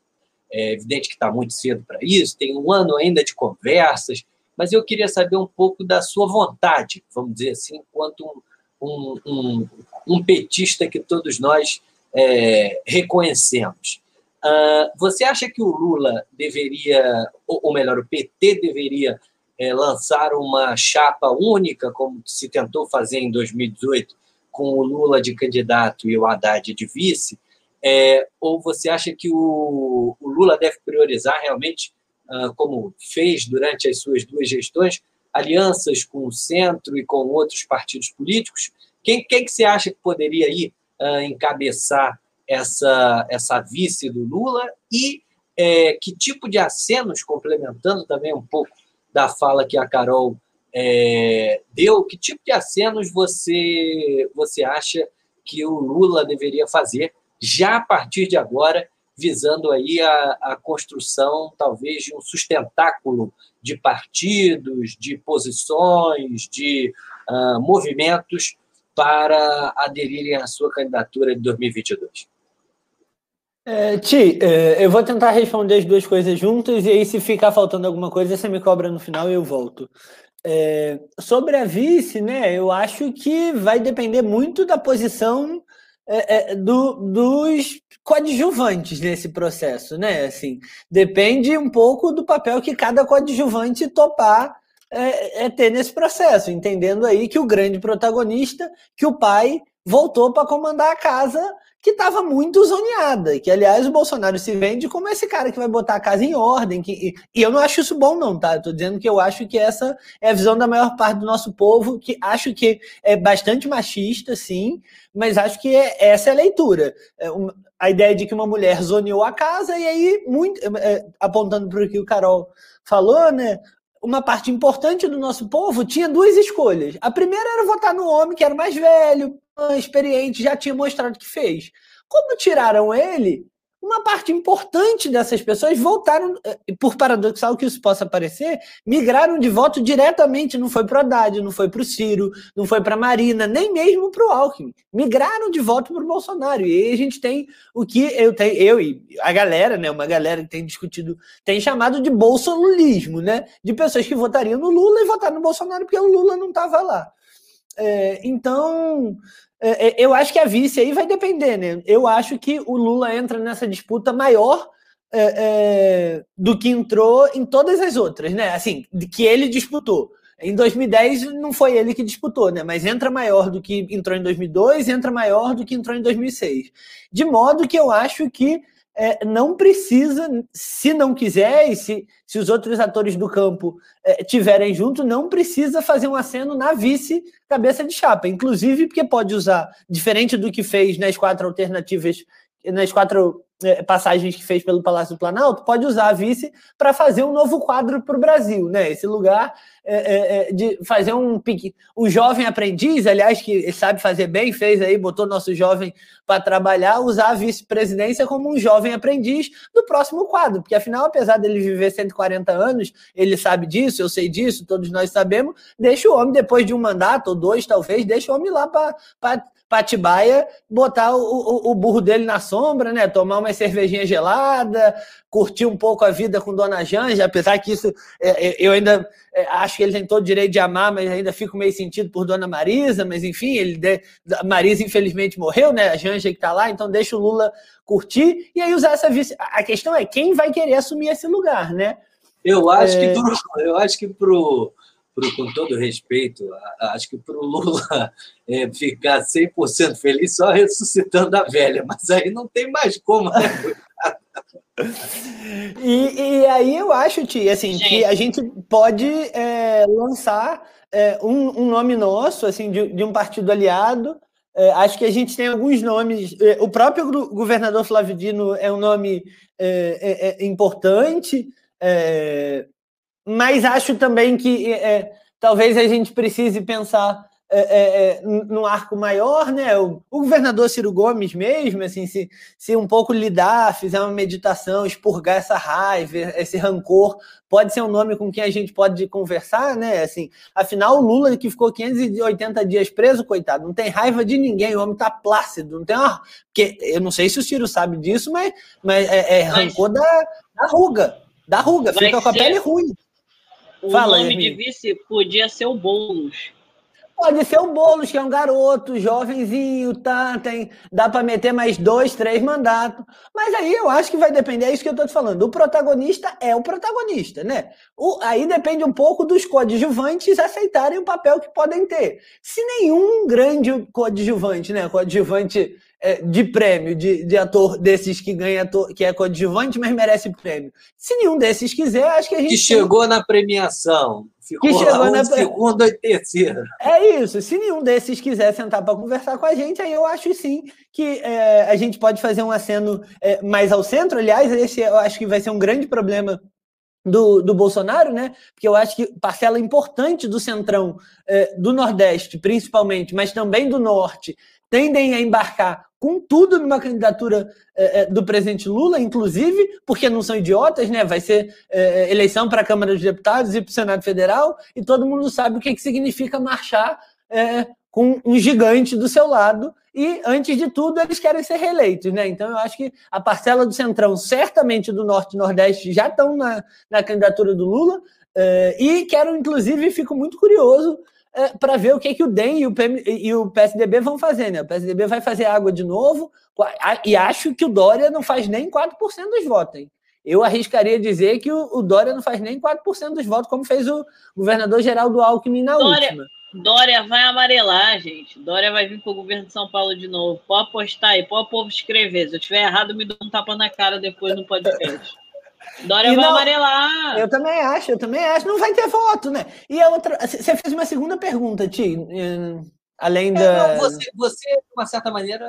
A: é evidente que está muito cedo para isso, tem um ano ainda de conversas, mas eu queria saber um pouco da sua vontade, vamos dizer assim, enquanto um, um, um petista que todos nós é, reconhecemos. Uh, você acha que o Lula deveria, ou, melhor, o PT deveria é, lançar uma chapa única, como se tentou fazer em 2018, com o Lula de candidato e o Haddad de vice? É, ou você acha que o, o Lula deve priorizar realmente, uh, como fez durante as suas duas gestões, alianças com o centro e com outros partidos políticos? Quem, quem que você acha que poderia ir uh, encabeçar essa, essa vice do Lula? E é, que tipo de acenos, complementando também um pouco da fala que a Carol é, deu, que tipo de acenos você, você acha que o Lula deveria fazer já a partir de agora, visando aí a, a construção, talvez, de um sustentáculo de partidos, de posições, de uh, movimentos para aderirem à sua candidatura de 2022?
E: É, Ti, é, eu vou tentar responder as duas coisas juntas e aí, se ficar faltando alguma coisa, você me cobra no final e eu volto. É, sobre a vice, né, eu acho que vai depender muito da posição é, é, do, dos coadjuvantes nesse processo, né? Assim, depende um pouco do papel que cada coadjuvante topar é, é ter nesse processo, entendendo aí que o grande protagonista, que o pai voltou para comandar a casa que estava muito zoneada, que aliás o Bolsonaro se vende como esse cara que vai botar a casa em ordem, que, e eu não acho isso bom não, tá? Eu tô dizendo que eu acho que essa é a visão da maior parte do nosso povo, que acho que é bastante machista, sim, mas acho que é, essa é a leitura. É a ideia de que uma mulher zoneou a casa e aí, muito, é, apontando para o que o Carol falou, né? Uma parte importante do nosso povo tinha duas escolhas. A primeira era votar no homem que era mais velho, experiente, já tinha mostrado que fez. Como tiraram ele, uma parte importante dessas pessoas voltaram, eh, por paradoxal que isso possa parecer, migraram de voto diretamente, não foi para o Haddad, não foi para o Ciro, não foi para a Marina, nem mesmo para o Alckmin. Migraram de voto para o Bolsonaro. E aí a gente tem o que eu tenho, eu e a galera, né, uma galera que tem discutido, tem chamado de bolsolulismo, né? De pessoas que votariam no Lula e votaram no Bolsonaro porque o Lula não estava lá. É, então, é, é, eu acho que a vice aí vai depender, né? Eu acho que o Lula entra nessa disputa maior é, é, do que entrou em todas as outras, né? Assim, que ele disputou. Em 2010 não foi ele que disputou, né? Mas entra maior do que entrou em 2002, entra maior do que entrou em 2006. De modo que eu acho que é, não precisa, se não quiser, e se, se os outros atores do campo é, tiverem junto, não precisa fazer um aceno na vice cabeça de chapa. Inclusive, porque pode usar, diferente do que fez nas quatro alternativas, nas quatro é, passagens que fez pelo Palácio do Planalto, pode usar a vice para fazer um novo quadro para o Brasil, né? Esse lugar é, é, de fazer um pique. O jovem aprendiz, aliás, que sabe fazer bem, fez aí, botou nosso jovem para trabalhar, usar a vice-presidência como um jovem aprendiz do próximo quadro, porque afinal, apesar dele viver 140 anos, ele sabe disso, eu sei disso, todos nós sabemos, deixa o homem, depois de um mandato, ou dois talvez, deixa o homem lá para Patibaia, botar o, o, o, burro dele na sombra, né? Tomar uma cervejinha gelada, curtir um pouco a vida com Dona Janja, apesar que isso é, é, eu ainda é, acho que ele tem todo o direito de amar, mas ainda fico meio sentido por Dona Marisa, mas enfim, ele de, Marisa infelizmente morreu, né? A Janja que tá lá, então deixa o Lula curtir e aí usar essa vice. A questão é quem vai querer assumir esse lugar, né?
A: Eu acho é... que pro, eu acho que pro pro, com todo respeito, acho que para o Lula é, ficar 100% feliz só ressuscitando a velha, mas aí não tem mais como, né?
E: e, e, aí eu acho, Ti, assim, que a gente pode é, lançar é, um, um, nome nosso, assim, de, de um partido aliado. É, acho que a gente tem alguns nomes. É, o próprio governador Flávio Dino é um nome é, importante. Mas acho também que é, talvez a gente precise pensar é, é, é num arco maior, né? O, o, governador Ciro Gomes mesmo, assim, se, se um pouco lidar, fizer uma meditação, expurgar essa raiva, esse rancor, pode ser um nome com quem a gente pode conversar, né? Assim, afinal, o Lula que ficou 580 dias preso, coitado, não tem raiva de ninguém, o homem tá plácido, não tem uma. Porque eu não sei se o Ciro sabe disso, mas, mas é, é rancor da, da ruga. Da ruga, fica com a pele ruim.
B: O Fala, nome de vice podia ser o Boulos.
E: Pode ser o Boulos, que é um garoto, jovenzinho, tá? Tem, dá para meter mais dois, três mandatos. Mas aí eu acho que vai depender, é isso que eu tô te falando. O protagonista é o protagonista, né? O, aí depende um pouco dos coadjuvantes aceitarem o papel que podem ter. Se nenhum grande coadjuvante, né? Coadjuvante de prêmio, de, de ator desses que ganha ator, que é coadjuvante, mas merece prêmio. Se nenhum desses quiser, acho que a gente.
A: Que chegou tem... na premiação. Ficou que chegou na segundo e terceiro.
E: É isso. Se nenhum desses quiser sentar para conversar com a gente, aí eu acho sim que é, a gente pode fazer um aceno é, mais ao centro. Aliás, esse eu acho que vai ser um grande problema do, do Bolsonaro, né? Porque eu acho que parcela importante do centrão, é, do Nordeste, principalmente, mas também do Norte, tendem a embarcar com tudo numa candidatura é, do presidente Lula, inclusive, porque não são idiotas, né? Vai ser é, eleição para a Câmara dos Deputados e para o Senado Federal, e todo mundo sabe o que, que significa marchar é, com um gigante do seu lado, e antes de tudo, eles querem ser reeleitos, né? Então, eu acho que a parcela do Centrão, certamente do Norte e Nordeste, já estão na, na candidatura do Lula, e quero, inclusive, fico muito curioso é, para ver o que, que o DEM e o, PM, e o PSDB vão fazer. Né? O PSDB vai fazer água de novo, e acho que o Dória não faz nem 4% dos votos. Hein? Eu arriscaria dizer que o, o, Dória não faz nem 4% dos votos, como fez o governador Geraldo Alckmin na Dória, última.
B: Dória vai amarelar, gente. Dória vai vir para o governo de São Paulo de novo. Pode apostar aí, pode o povo escrever. Se eu estiver errado, me dá um tapa na cara depois no podcast. Dória e vai não, amarelar.
E: Eu também acho, eu também acho. Não vai ter voto, né? E a outra. Você fez uma segunda pergunta, Ti. Além é, da.
A: Não, você, você, de uma certa maneira,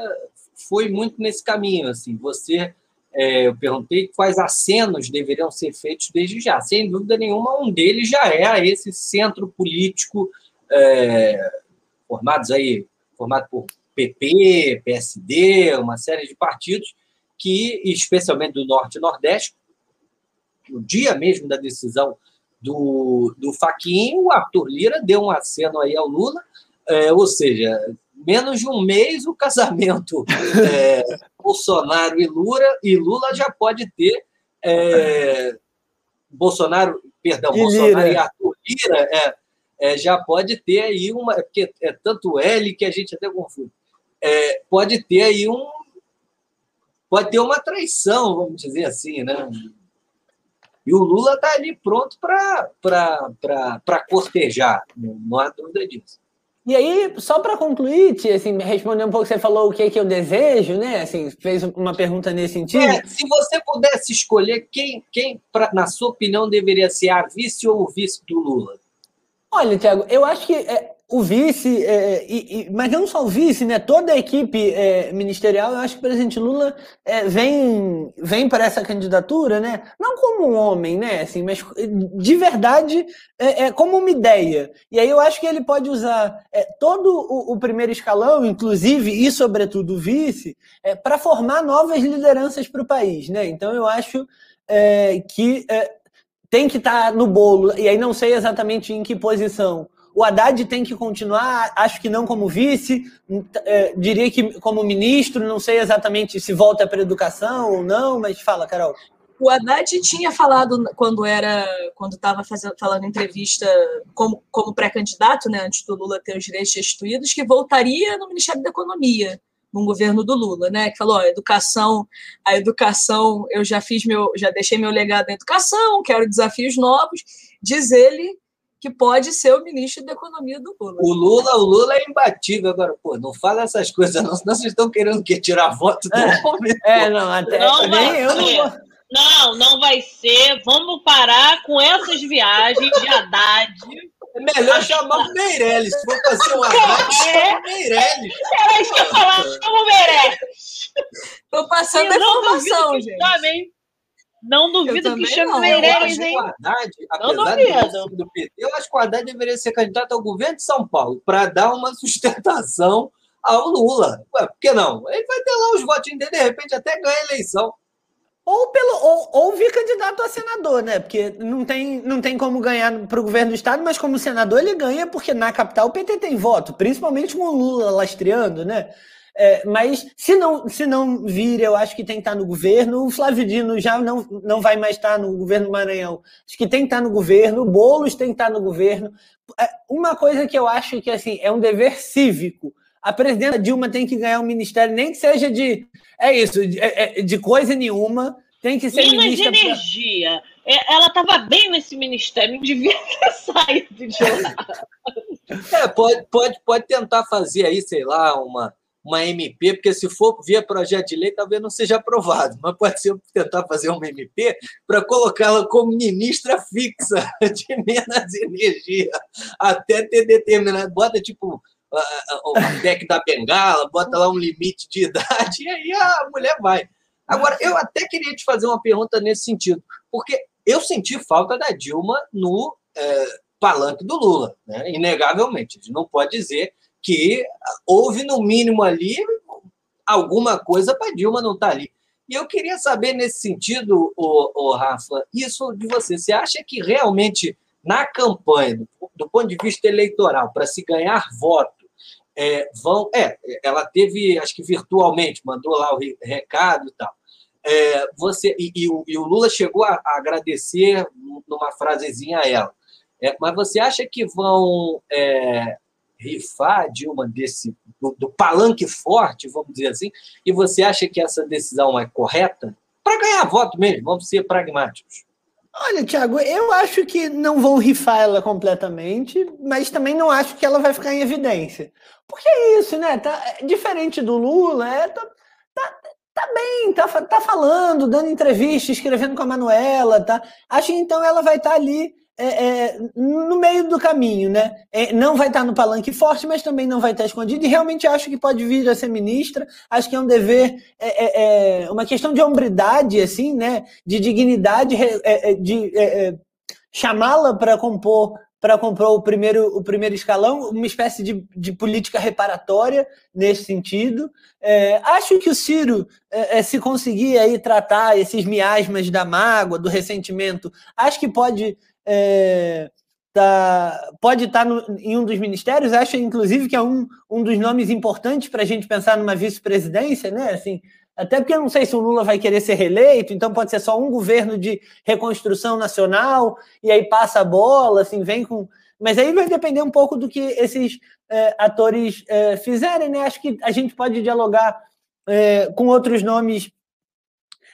A: foi muito nesse caminho. Assim, você. É, eu perguntei quais acenos deveriam ser feitos desde já. Sem dúvida nenhuma, um deles já é esse centro político é, formados aí, formado por PP, PSD, uma série de partidos que, especialmente do Norte e Nordeste, no dia mesmo da decisão do, do Faquinho, o Arthur Lira deu um aceno aí ao Lula, é, ou seja, menos de um mês o casamento é, Bolsonaro e Lula, e Lula já pode ter é, Bolsonaro, perdão, e Bolsonaro Lira. e Arthur Lira é, é, já pode ter aí uma, porque é tanto L que a gente até confunde, é, pode ter aí um pode ter uma traição, vamos dizer assim, né? E o Lula está ali pronto para cortejar, não há dúvida disso.
E: E aí, só para concluir, assim, responder um pouco, você falou o que, que eu desejo, né? Assim, fez uma pergunta nesse sentido. É,
A: se você pudesse escolher quem, quem pra, na sua opinião, deveria ser a vice ou o vice do Lula?
E: Olha, Tiago, eu acho que é, o vice, é, e, e, mas não só o vice, né? Toda a equipe é, ministerial, eu acho que o presidente Lula é, vem, vem para essa candidatura, né? Não como um homem, né? Assim, mas de verdade é, é como uma ideia. E aí eu acho que ele pode usar é, todo o, o, primeiro escalão, inclusive e sobretudo o vice, é, para formar novas lideranças para o país, né? Então eu acho que tem que estar tá no bolo. E aí não sei exatamente em que posição o Haddad tem que continuar, acho que não como vice, é, diria que como ministro, não sei exatamente se volta para a educação ou não, mas fala, Carol.
D: O Haddad tinha falado quando era quando estava falando entrevista como, como pré-candidato, né, antes do Lula ter os direitos restituídos, que voltaria no Ministério da Economia no governo do Lula, né? Que falou, ó, educação, a educação, eu já fiz meu, já deixei meu legado na educação, quero desafios novos. Diz ele que pode ser o ministro da Economia do Lula.
A: O Lula, o Lula é imbatível agora, pô, não fala essas coisas não, senão vocês estão querendo que tirar voto do
E: é, homem. É, não, até
B: não nem eu não Não, não vai ser. Vamos parar com essas viagens de Haddad.
A: É melhor chamar o Meirelles. Se for fazer um Haddad, chama o Meirelles.
B: Era isso que eu falar, chama o Meirelles.
D: Estou passando a informação, gente.
B: Também Não duvido que chame não. Meirelles, hein?
A: Haddad, apesar de do PT, eu acho que o Haddad deveria ser candidato ao governo de São Paulo para dar uma sustentação ao Lula. Ué, por que não? Ele vai ter lá os votinhos dele, de repente até ganha a eleição.
E: Ou, pelo, ou, ou vir candidato a senador, né? Porque não tem, não tem como ganhar para o governo do Estado, mas como senador ele ganha, porque na capital o PT tem voto, principalmente com o Lula lastreando, né? É, mas se não, se não vir, eu acho que tem que estar no governo. O Flávio Dino já não, não vai mais estar no governo do Maranhão. Acho que tem que estar no governo. O Boulos tem que estar no governo. É, uma coisa que eu acho que assim é um dever cívico. A presidenta Dilma tem que ganhar um ministério, nem que seja de. É isso, de, é, de coisa nenhuma. Tem que ser
B: Minas ministra. de energia. Pra... Ela estava bem nesse ministério, não devia ter saído de lá.
A: É, pode, pode, pode tentar fazer aí, sei lá, uma uma MP, porque se for via projeto de lei, talvez não seja aprovado, mas pode ser tentar fazer uma MP para colocá-la como ministra fixa de Minas e Energia, até ter determinado, bota tipo o deck da bengala, bota lá um limite de idade, e aí a mulher vai. Agora, eu até queria te fazer uma pergunta nesse sentido, porque eu senti falta da Dilma no é, palanque do Lula, né? inegavelmente. A gente não pode dizer que houve, no mínimo, ali alguma coisa para Dilma não estar tá ali. E eu queria saber, nesse sentido, o, Rafa, isso de você. Você acha que realmente, na campanha, do, do ponto de vista eleitoral, para se ganhar voto, é, vão. É, ela teve, acho que virtualmente, mandou lá o recado e tal. É, você, e, e, o, e, o, Lula chegou a, a, agradecer numa frasezinha a ela. É, mas você acha que vão é, rifar Dilma desse do, do, palanque forte, vamos dizer assim, e você acha que essa decisão é correta? Para ganhar voto mesmo, vamos ser pragmáticos.
E: Olha, Tiago, eu acho que não vão rifar ela completamente, mas também não acho que ela vai ficar em evidência. Porque é isso, né? Tá, diferente do Lula, é, tá, tá, tá bem, tá, tá falando, dando entrevista, escrevendo com a Manuela, tá? Acho que então ela vai estar tá ali é, é, no meio do caminho, né? É, não vai estar no palanque forte, mas também não vai estar escondido. E realmente acho que pode vir a ser ministra. Acho que é um dever, é, é, é uma questão de hombridade, assim, né? De dignidade, de chamá-la para compor para compor o primeiro, o primeiro escalão, uma espécie de, de política reparatória nesse sentido. É, acho que o Ciro, é, se conseguir aí tratar esses miasmas da mágoa, do ressentimento, acho que pode é, tá, pode estar tá no, em um dos ministérios, acho inclusive que é um, um dos nomes importantes para a gente pensar numa vice-presidência, né? Assim, até porque eu não sei se o Lula vai querer ser reeleito, então pode ser só um governo de reconstrução nacional, e aí passa a bola, assim, vem com. Mas aí vai depender um pouco do que esses é, atores é, fizerem, né? Acho que a gente pode dialogar é, com outros nomes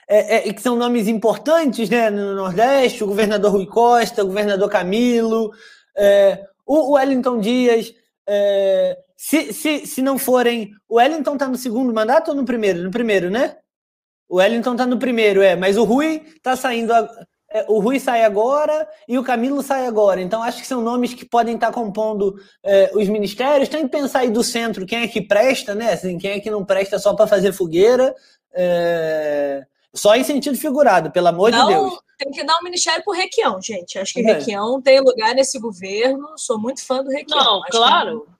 E: é, é, que são nomes importantes né, no Nordeste, o governador Rui Costa, o governador Camilo, é, o, Wellington Dias. É, se, se, se não forem. O Wellington está no segundo mandato ou no primeiro? No primeiro, né? O Wellington está no primeiro, é, mas o Rui está saindo. É, o Rui sai agora e o Camilo sai agora. Então, acho que são nomes que podem estar tá compondo é, os ministérios. Tem que pensar aí do centro quem é que presta, né? Assim, quem é que não presta só para fazer fogueira. É... Só em sentido figurado, pelo amor não, de Deus.
D: Tem que dar o um ministério pro Requião, gente. Acho que é. Requião tem lugar nesse governo. Sou muito fã do Requião.
B: Não,
D: Acho
B: claro. Que...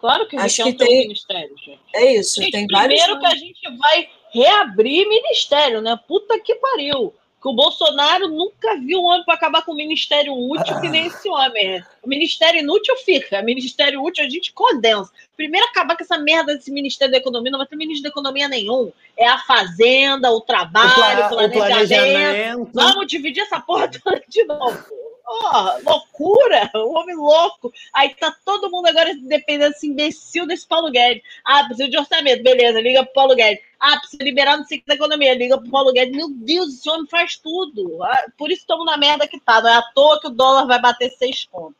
B: Claro que o Requião tem, tem um ministério, gente.
D: É isso,
B: gente,
D: tem
B: primeiro vários. Primeiro que a gente vai reabrir ministério, né? Puta que pariu que o Bolsonaro nunca viu um homem para acabar com o ministério útil que nem esse homem. O ministério inútil fica, o ministério útil a gente condensa. Primeiro acabar com essa merda desse ministério da economia, não vai ter ministro da economia nenhum. É a fazenda, o trabalho, o, pla o planejamento. planejamento. Vamos dividir essa porra toda de novo. Oh, loucura! O homem louco. Aí tá todo mundo agora dependendo desse imbecil desse Paulo Guedes. Ah, precisa de orçamento. Beleza, liga pro Paulo Guedes. Ah, precisa liberar não sei o que da economia. Liga pro Paulo Guedes. Meu Deus, esse homem faz tudo. Ah, por isso estamos na merda que tá. Não é à toa que o dólar vai bater seis pontos.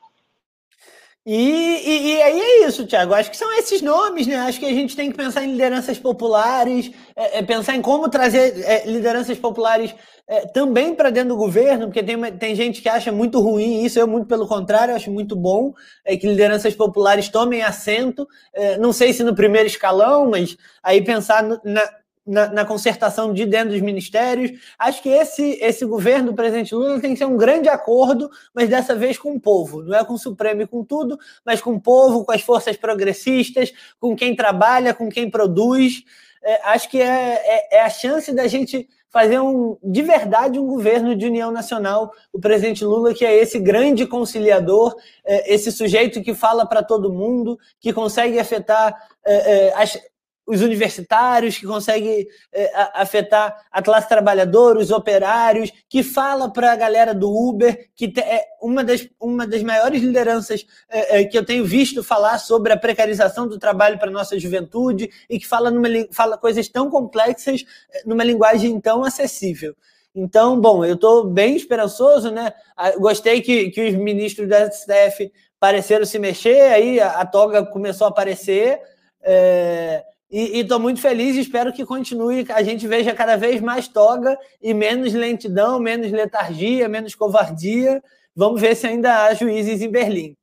E: E, e, e, aí é isso, Tiago. Acho que são esses nomes, né? Acho que a gente tem que pensar em lideranças populares, é, é pensar em como trazer é, lideranças populares é, também para dentro do governo, porque tem, tem gente que acha muito ruim isso, eu, muito pelo contrário, acho muito bom é, que lideranças populares tomem assento. É, não sei se no primeiro escalão, mas aí pensar na, na, na, concertação de dentro dos ministérios. Acho que esse, esse governo do presidente Lula tem que ser um grande acordo, mas dessa vez com o povo. Não é com o Supremo e com tudo, mas com o povo, com as forças progressistas, com quem trabalha, com quem produz. É, acho que é, é, é a chance da gente fazer um, de verdade um governo de união nacional. O presidente Lula, que é esse grande conciliador, é, esse sujeito que fala para todo mundo, que consegue afetar é, as, os universitários, que consegue é, afetar a classe trabalhadora, os operários, que fala para a galera do Uber, que é uma das, uma das maiores lideranças é, é, que eu tenho visto falar sobre a precarização do trabalho para a nossa juventude e que fala, numa, fala coisas tão complexas numa linguagem tão acessível. Então, bom, eu estou bem esperançoso, né? Gostei que, que os ministros da STF pareceram se mexer, aí a, a toga começou a aparecer. E estou muito feliz e espero que continue, a gente veja cada vez mais toga e menos lentidão, menos letargia, menos covardia. Vamos ver se ainda há juízes em Berlim.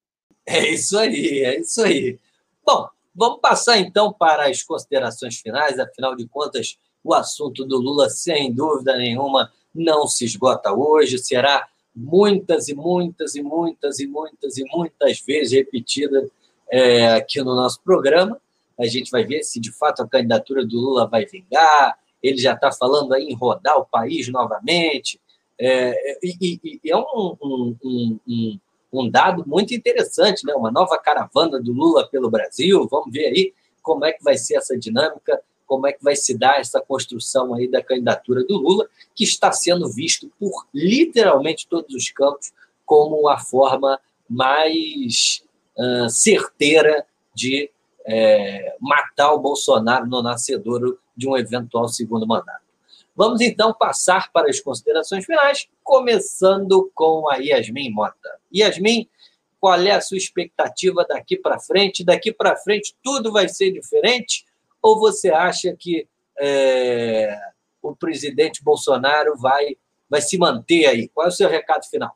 A: É isso aí, é isso aí. Bom, vamos passar então para as considerações finais, afinal de contas, o assunto do Lula, sem dúvida nenhuma, não se esgota hoje, será muitas e muitas e muitas e muitas e muitas vezes repetida é, aqui no nosso programa a gente vai ver se de fato a candidatura do Lula vai vingar. Ele já está falando aí em rodar o país novamente. É, e, e, e é um, um, um, um, dado muito interessante, né? uma nova caravana do Lula pelo Brasil. Vamos ver aí como é que vai ser essa dinâmica, como é que vai se dar essa construção aí da candidatura do Lula, que está sendo visto por literalmente todos os campos como a forma mais uh, certeira de é, matar o Bolsonaro no nascedouro de um eventual segundo mandato. Vamos então passar para as considerações finais, começando com a Yasmin Mota. Yasmin, qual é a sua expectativa daqui para frente? Daqui para frente tudo vai ser diferente? Ou você acha que é, o presidente Bolsonaro vai, vai se manter aí? Qual é o seu recado final?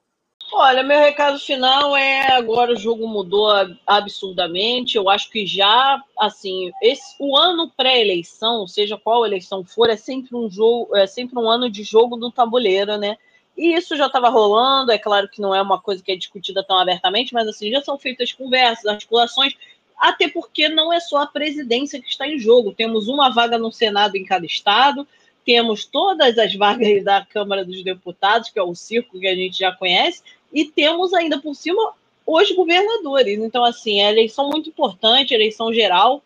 B: Olha, meu recado final é agora o jogo mudou absurdamente. Eu acho que já, assim, esse, o ano pré-eleição, seja qual eleição for, é sempre um jogo, é sempre um ano de jogo do tabuleiro, né? E isso já estava rolando. É claro que não é uma coisa que é discutida tão abertamente, mas assim já são feitas conversas, articulações. Até porque não é só a presidência que está em jogo. Temos uma vaga no Senado em cada estado temos todas as vagas da Câmara dos Deputados, que é o circo que a gente já conhece, e temos ainda por cima os governadores. Então, assim, a eleição muito importante, eleição geral.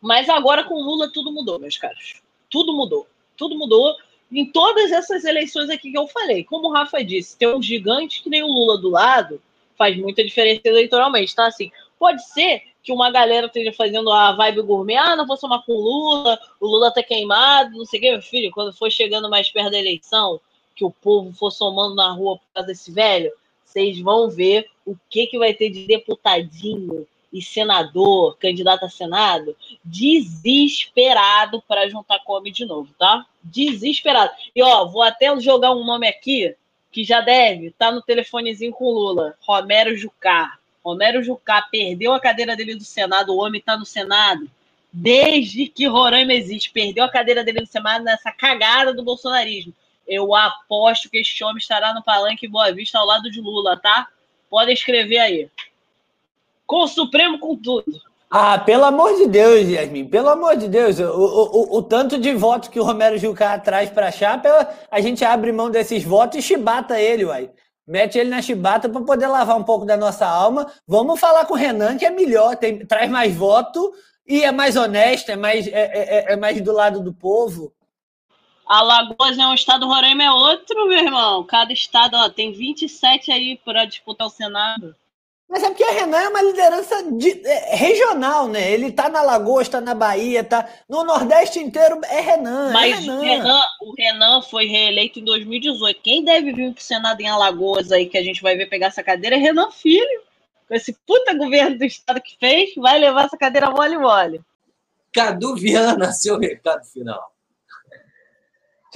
B: Mas agora com Lula tudo mudou, meus caros. Tudo mudou. Tudo mudou em todas essas eleições aqui que eu falei. Como o Rafa disse, ter um gigante que nem o Lula do lado faz muita diferença eleitoralmente. Então, assim, pode ser que uma galera esteja fazendo a vibe gourmet, ah, não vou somar com o Lula, o Lula tá queimado, não sei o que, meu filho, quando for chegando mais perto da eleição, que o povo for somando na rua por causa desse velho, vocês vão ver o que, que vai ter de deputadinho e senador, candidato a Senado, desesperado para juntar come de novo, tá? Desesperado. E ó, vou até jogar um nome aqui que já deve tá no telefonezinho com Lula, Romero Jucá. Romero Jucá perdeu a cadeira dele do Senado, o homem está no Senado desde que Roraima existe, perdeu a cadeira dele do Senado nessa cagada do bolsonarismo eu aposto que este homem estará no palanque Boa Vista ao lado de Lula, tá? Podem escrever aí. Com o Supremo, com tudo.
E: Ah, pelo amor de Deus, Yasmin, pelo amor de Deus, o, o, o, tanto de votos que o Romero Jucá traz para a chapa, a gente abre mão desses votos e chibata ele, uai. Mete ele na chibata para poder lavar um pouco da nossa alma. Vamos falar com o Renan, que é melhor, tem, traz mais voto e é mais honesto, é mais, é, é, é mais do lado do povo.
B: Alagoas é um estado, Roraima é outro, meu irmão. Cada estado ó, tem 27 aí para disputar o Senado.
E: Mas é porque a Renan é uma liderança de, é, regional, né? Ele tá na Alagoas, tá na Bahia, tá no Nordeste inteiro é Renan. É
B: Mas
E: é Renan.
B: O, Renan, o Renan foi reeleito em 2018. Quem deve vir pro Senado em Alagoas aí que a gente vai ver pegar essa cadeira é Renan Filho. Com esse puta governo do estado que fez, vai levar essa cadeira mole mole.
A: Cadu Viana, seu recado final.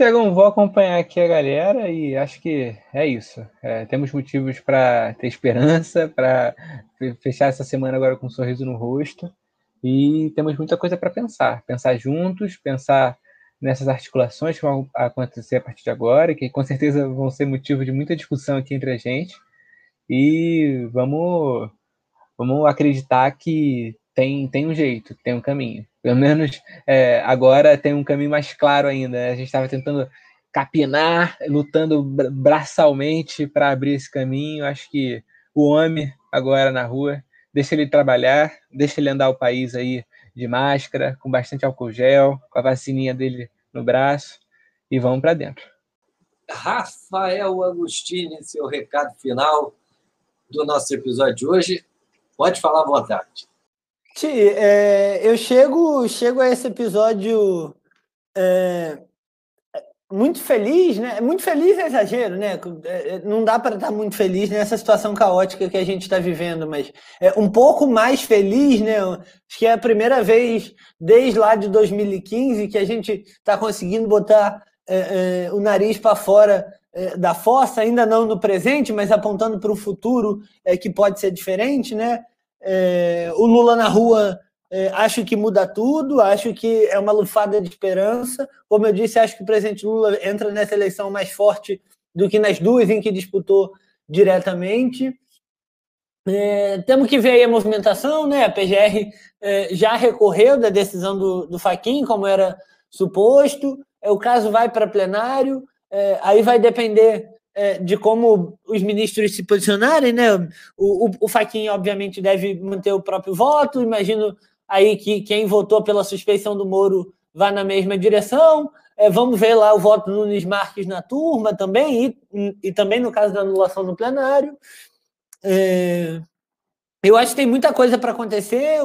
C: Tiagão, vou acompanhar aqui a galera e acho que é isso. É, temos motivos para ter esperança, para fechar essa semana agora com um sorriso no rosto e temos muita coisa para pensar. Pensar juntos, pensar nessas articulações que vão acontecer a partir de agora, que com certeza vão ser motivo de muita discussão aqui entre a gente. E vamos, vamos acreditar que tem, tem um jeito, tem um caminho. Pelo menos é, agora tem um caminho mais claro ainda. Né? A gente estava tentando capinar, lutando braçalmente para abrir esse caminho. Acho que o homem agora na rua, deixa ele trabalhar, deixa ele andar o país aí de máscara, com bastante álcool gel, com a vacininha dele no braço e vamos para dentro.
A: Rafael Agostini, seu recado final do nosso episódio de hoje. Pode falar à vontade.
E: Ti, é, eu chego, chego a esse episódio é, muito feliz, né? Muito feliz é exagero, né? É, é, não dá para estar muito feliz nessa situação caótica que a gente está vivendo, mas é um pouco mais feliz, né? Acho que é a primeira vez desde lá de 2015 que a gente está conseguindo botar é, é, o nariz para fora é, da fossa, ainda não no presente, mas apontando para o futuro que pode ser diferente, né? O Lula na rua é, acho que muda tudo, acho que é uma lufada de esperança. Como eu disse, acho que o presidente Lula entra nessa eleição mais forte do que nas duas em que disputou diretamente. É, temos que ver aí a movimentação, né? A PGR é, já recorreu da decisão do, do Faquin, como era suposto. É, o caso vai para plenário, é, aí vai depender é, de como os ministros se posicionarem, né? O, o, o Faquin, obviamente, deve manter o próprio voto. Imagino aí que quem votou pela suspeição do Moro vá na mesma direção. É, vamos ver lá o voto do Nunes Marques na turma também, e, e também no caso da anulação no plenário. É, eu acho que tem muita coisa para acontecer.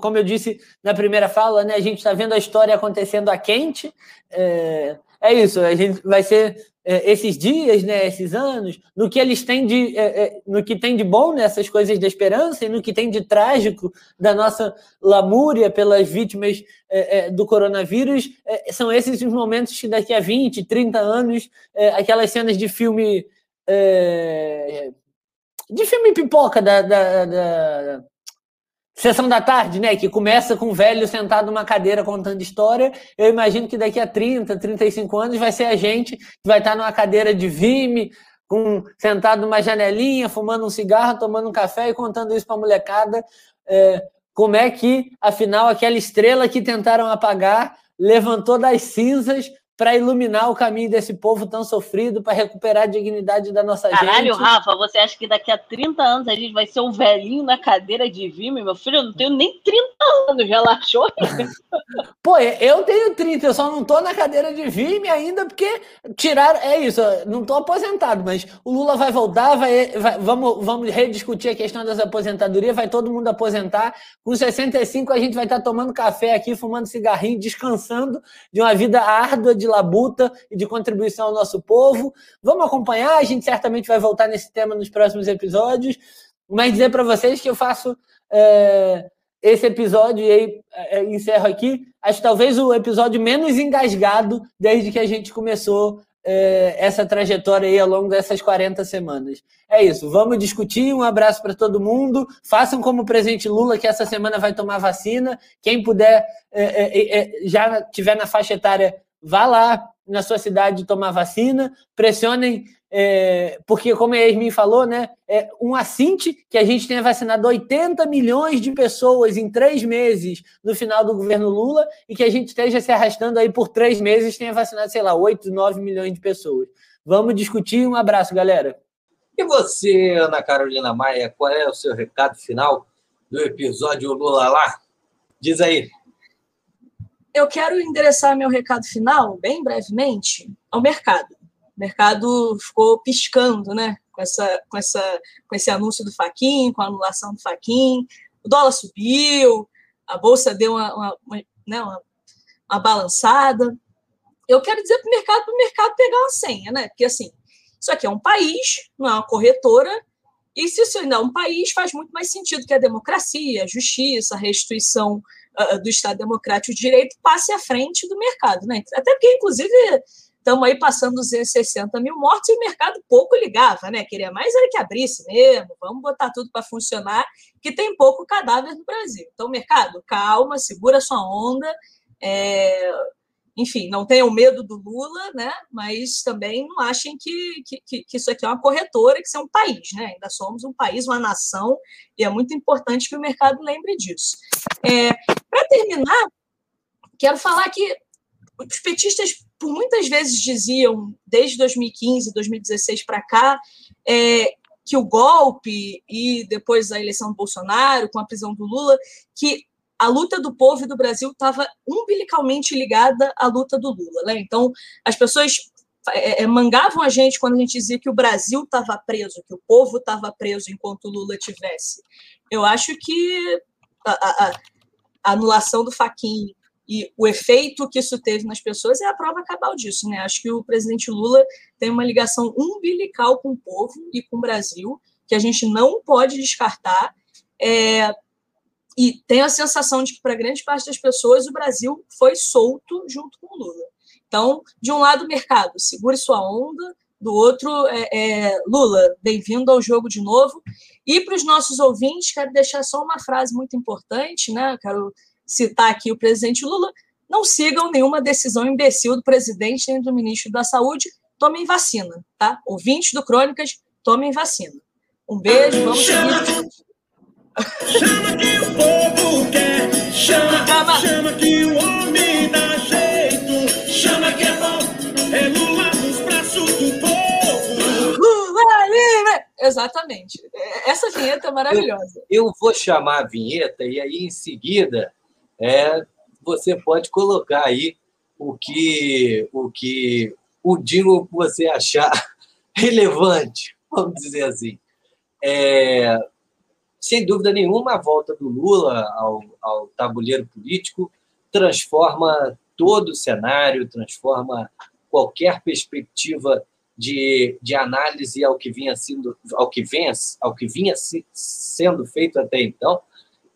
E: Como eu disse na primeira fala, né, a gente está vendo a história acontecendo a quente. É, é isso, a gente vai ser é, esses dias, né, esses anos, no que eles têm de, é, é, no que tem de bom nessas coisas da esperança e no que tem de trágico da nossa lamúria pelas vítimas é, é, do coronavírus, é, são esses os momentos que daqui a 20, 30 anos, aquelas cenas de filme de filme pipoca da, da, da Sessão da tarde, né? Que começa com um velho sentado numa cadeira contando história. Eu imagino que daqui a 30, 35 anos vai ser a gente que vai estar numa cadeira de vime, com, sentado numa janelinha, fumando um cigarro, tomando um café e contando isso para a molecada. É, como é que, afinal, aquela estrela que tentaram apagar levantou das cinzas para iluminar o caminho desse povo tão sofrido, para recuperar a dignidade da nossa
B: Caralho,
E: gente.
B: Caralho, Rafa, você acha que daqui a 30 anos a gente vai ser um velhinho na cadeira de vime? Meu filho, eu não tenho nem 30 anos, relaxou?
E: Pô, eu tenho 30, eu só não tô na cadeira de vime ainda porque tiraram. É isso, não tô aposentado, mas o Lula vai voltar, vai, vai, vamos, vamos rediscutir a questão das aposentadorias, vai todo mundo aposentar. Com 65 a gente vai estar tomando café aqui, fumando cigarrinho, descansando de uma vida árdua de labuta e de contribuição ao nosso povo. Vamos acompanhar, a gente certamente vai voltar nesse tema nos próximos episódios, mas dizer para vocês que eu faço é, esse episódio, e aí é, encerro aqui, acho talvez o episódio menos engasgado desde que a gente começou é, essa trajetória aí ao longo dessas 40 semanas. É isso, vamos discutir. Um abraço para todo mundo. Façam como o presidente Lula, que essa semana vai tomar vacina. Quem puder, é, é, é já tiver na faixa etária vá lá na sua cidade tomar vacina, pressionem, é, porque como a Yasmin falou, né, é um assinte que a gente tenha vacinado 80 milhões de pessoas em três meses no final do governo Lula e que a gente esteja se arrastando aí por três meses tenha vacinado, sei lá, 8, 9 milhões de pessoas. Vamos discutir. Um abraço, galera.
A: E você, Ana Carolina Maia, qual é o seu recado final do episódio Lula lá? Diz aí
D: eu quero endereçar meu recado final, bem brevemente, ao mercado. O mercado ficou piscando, né? Com, essa, com, essa, com esse anúncio do Faquin, com a anulação do Faquin. O dólar subiu, a bolsa deu uma, uma, uma, né, uma, uma balançada. Eu quero dizer para o mercado, para o mercado pegar uma senha, né? Porque assim, isso aqui é um país, não é uma corretora, e se isso ainda é um país, faz muito mais sentido que a democracia, a justiça, a restituição uh, do Estado Democrático de Direito passe à frente do mercado. Né? Até porque, inclusive, estamos aí passando 260 mil mortes e o mercado pouco ligava, né? Queria mais era que abrisse mesmo, vamos botar tudo para funcionar, que tem pouco cadáver no Brasil. Então, mercado, calma, segura sua onda. É... enfim, não tenham medo do Lula, né? Mas também não achem que, que, que isso aqui é uma corretora, que isso é um país, né? Ainda somos um país, uma nação, e é muito importante que o mercado lembre disso. É, Para terminar, quero falar que os petistas por muitas vezes diziam, desde 2015, 2016 para cá, é, que o golpe e depois a eleição do Bolsonaro, com a prisão do Lula, que a luta do povo e do Brasil estava umbilicalmente ligada à luta do Lula. Né? Então, as pessoas é, é, mangavam a gente quando a gente dizia que o Brasil estava preso, que o povo estava preso enquanto o Lula tivesse. Eu acho que a, a, a anulação do Faquin e o efeito que isso teve nas pessoas é a prova cabal disso. Né? Acho que o presidente Lula tem uma ligação umbilical com o povo e com o Brasil, que a gente não pode descartar. É, e tenho a sensação de que, para grande parte das pessoas, o Brasil foi solto junto com o Lula. Então, de um lado, o mercado, segure sua onda, do outro, é, é, Lula, bem-vindo ao jogo de novo. E para os nossos ouvintes, quero deixar só uma frase muito importante, né? Quero citar aqui o presidente Lula. Não sigam nenhuma decisão imbecil do presidente nem do ministro da Saúde. Tomem vacina, tá? Ouvintes do Crônicas, tomem vacina. Um beijo, vamos seguir.
F: Chama que o povo quer, chama, chama, chama que o homem dá jeito, chama que é bom, é Lula nos braços do povo.
D: Lula livre! Exatamente. Essa vinheta é maravilhosa.
A: Eu, eu, vou chamar a vinheta e aí em seguida é, você pode colocar aí o que o que o digo você achar relevante, vamos dizer assim. É, sem dúvida nenhuma, a volta do Lula ao, ao tabuleiro político transforma todo o cenário, transforma qualquer perspectiva de, de análise ao que vinha sendo ao que vinha, ao que vinha sendo feito até então.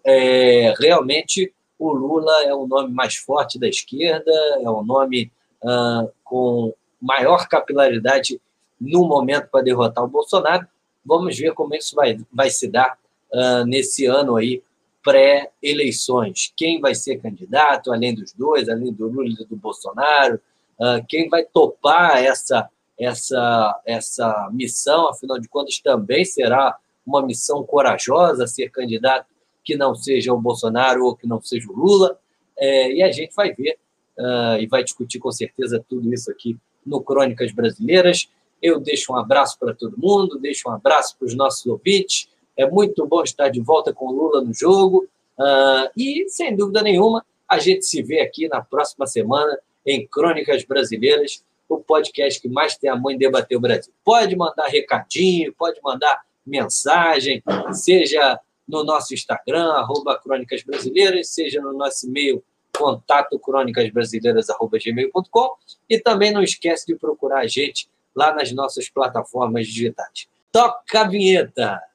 A: É, realmente o Lula é o nome mais forte da esquerda, é o nome ah, com maior capilaridade no momento para derrotar o Bolsonaro. Vamos ver como isso vai, vai se dar uh, nesse ano aí pré-eleições. Quem vai ser candidato, além dos dois, além do Lula e do Bolsonaro? Uh, quem vai topar essa, essa, essa missão? Afinal de contas, também será uma missão corajosa ser candidato que não seja o Bolsonaro ou que não seja o Lula. É, e a gente vai ver uh, e vai discutir com certeza tudo isso aqui no Crônicas Brasileiras. Eu deixo um abraço para todo mundo, deixo um abraço para os nossos ouvintes. É muito bom estar de volta com o Lula no jogo. Uh, e, sem dúvida nenhuma, a gente se vê aqui na próxima semana em Crônicas Brasileiras, o podcast que mais tem a mãe debater o Brasil. Pode mandar recadinho, pode mandar mensagem, seja no nosso Instagram, arroba Crônicas Brasileiras, seja no nosso e-mail, contato crônicasbrasileiras.gmail.com e também não esquece de procurar a gente lá nas nossas plataformas digitais. Toca a vinheta!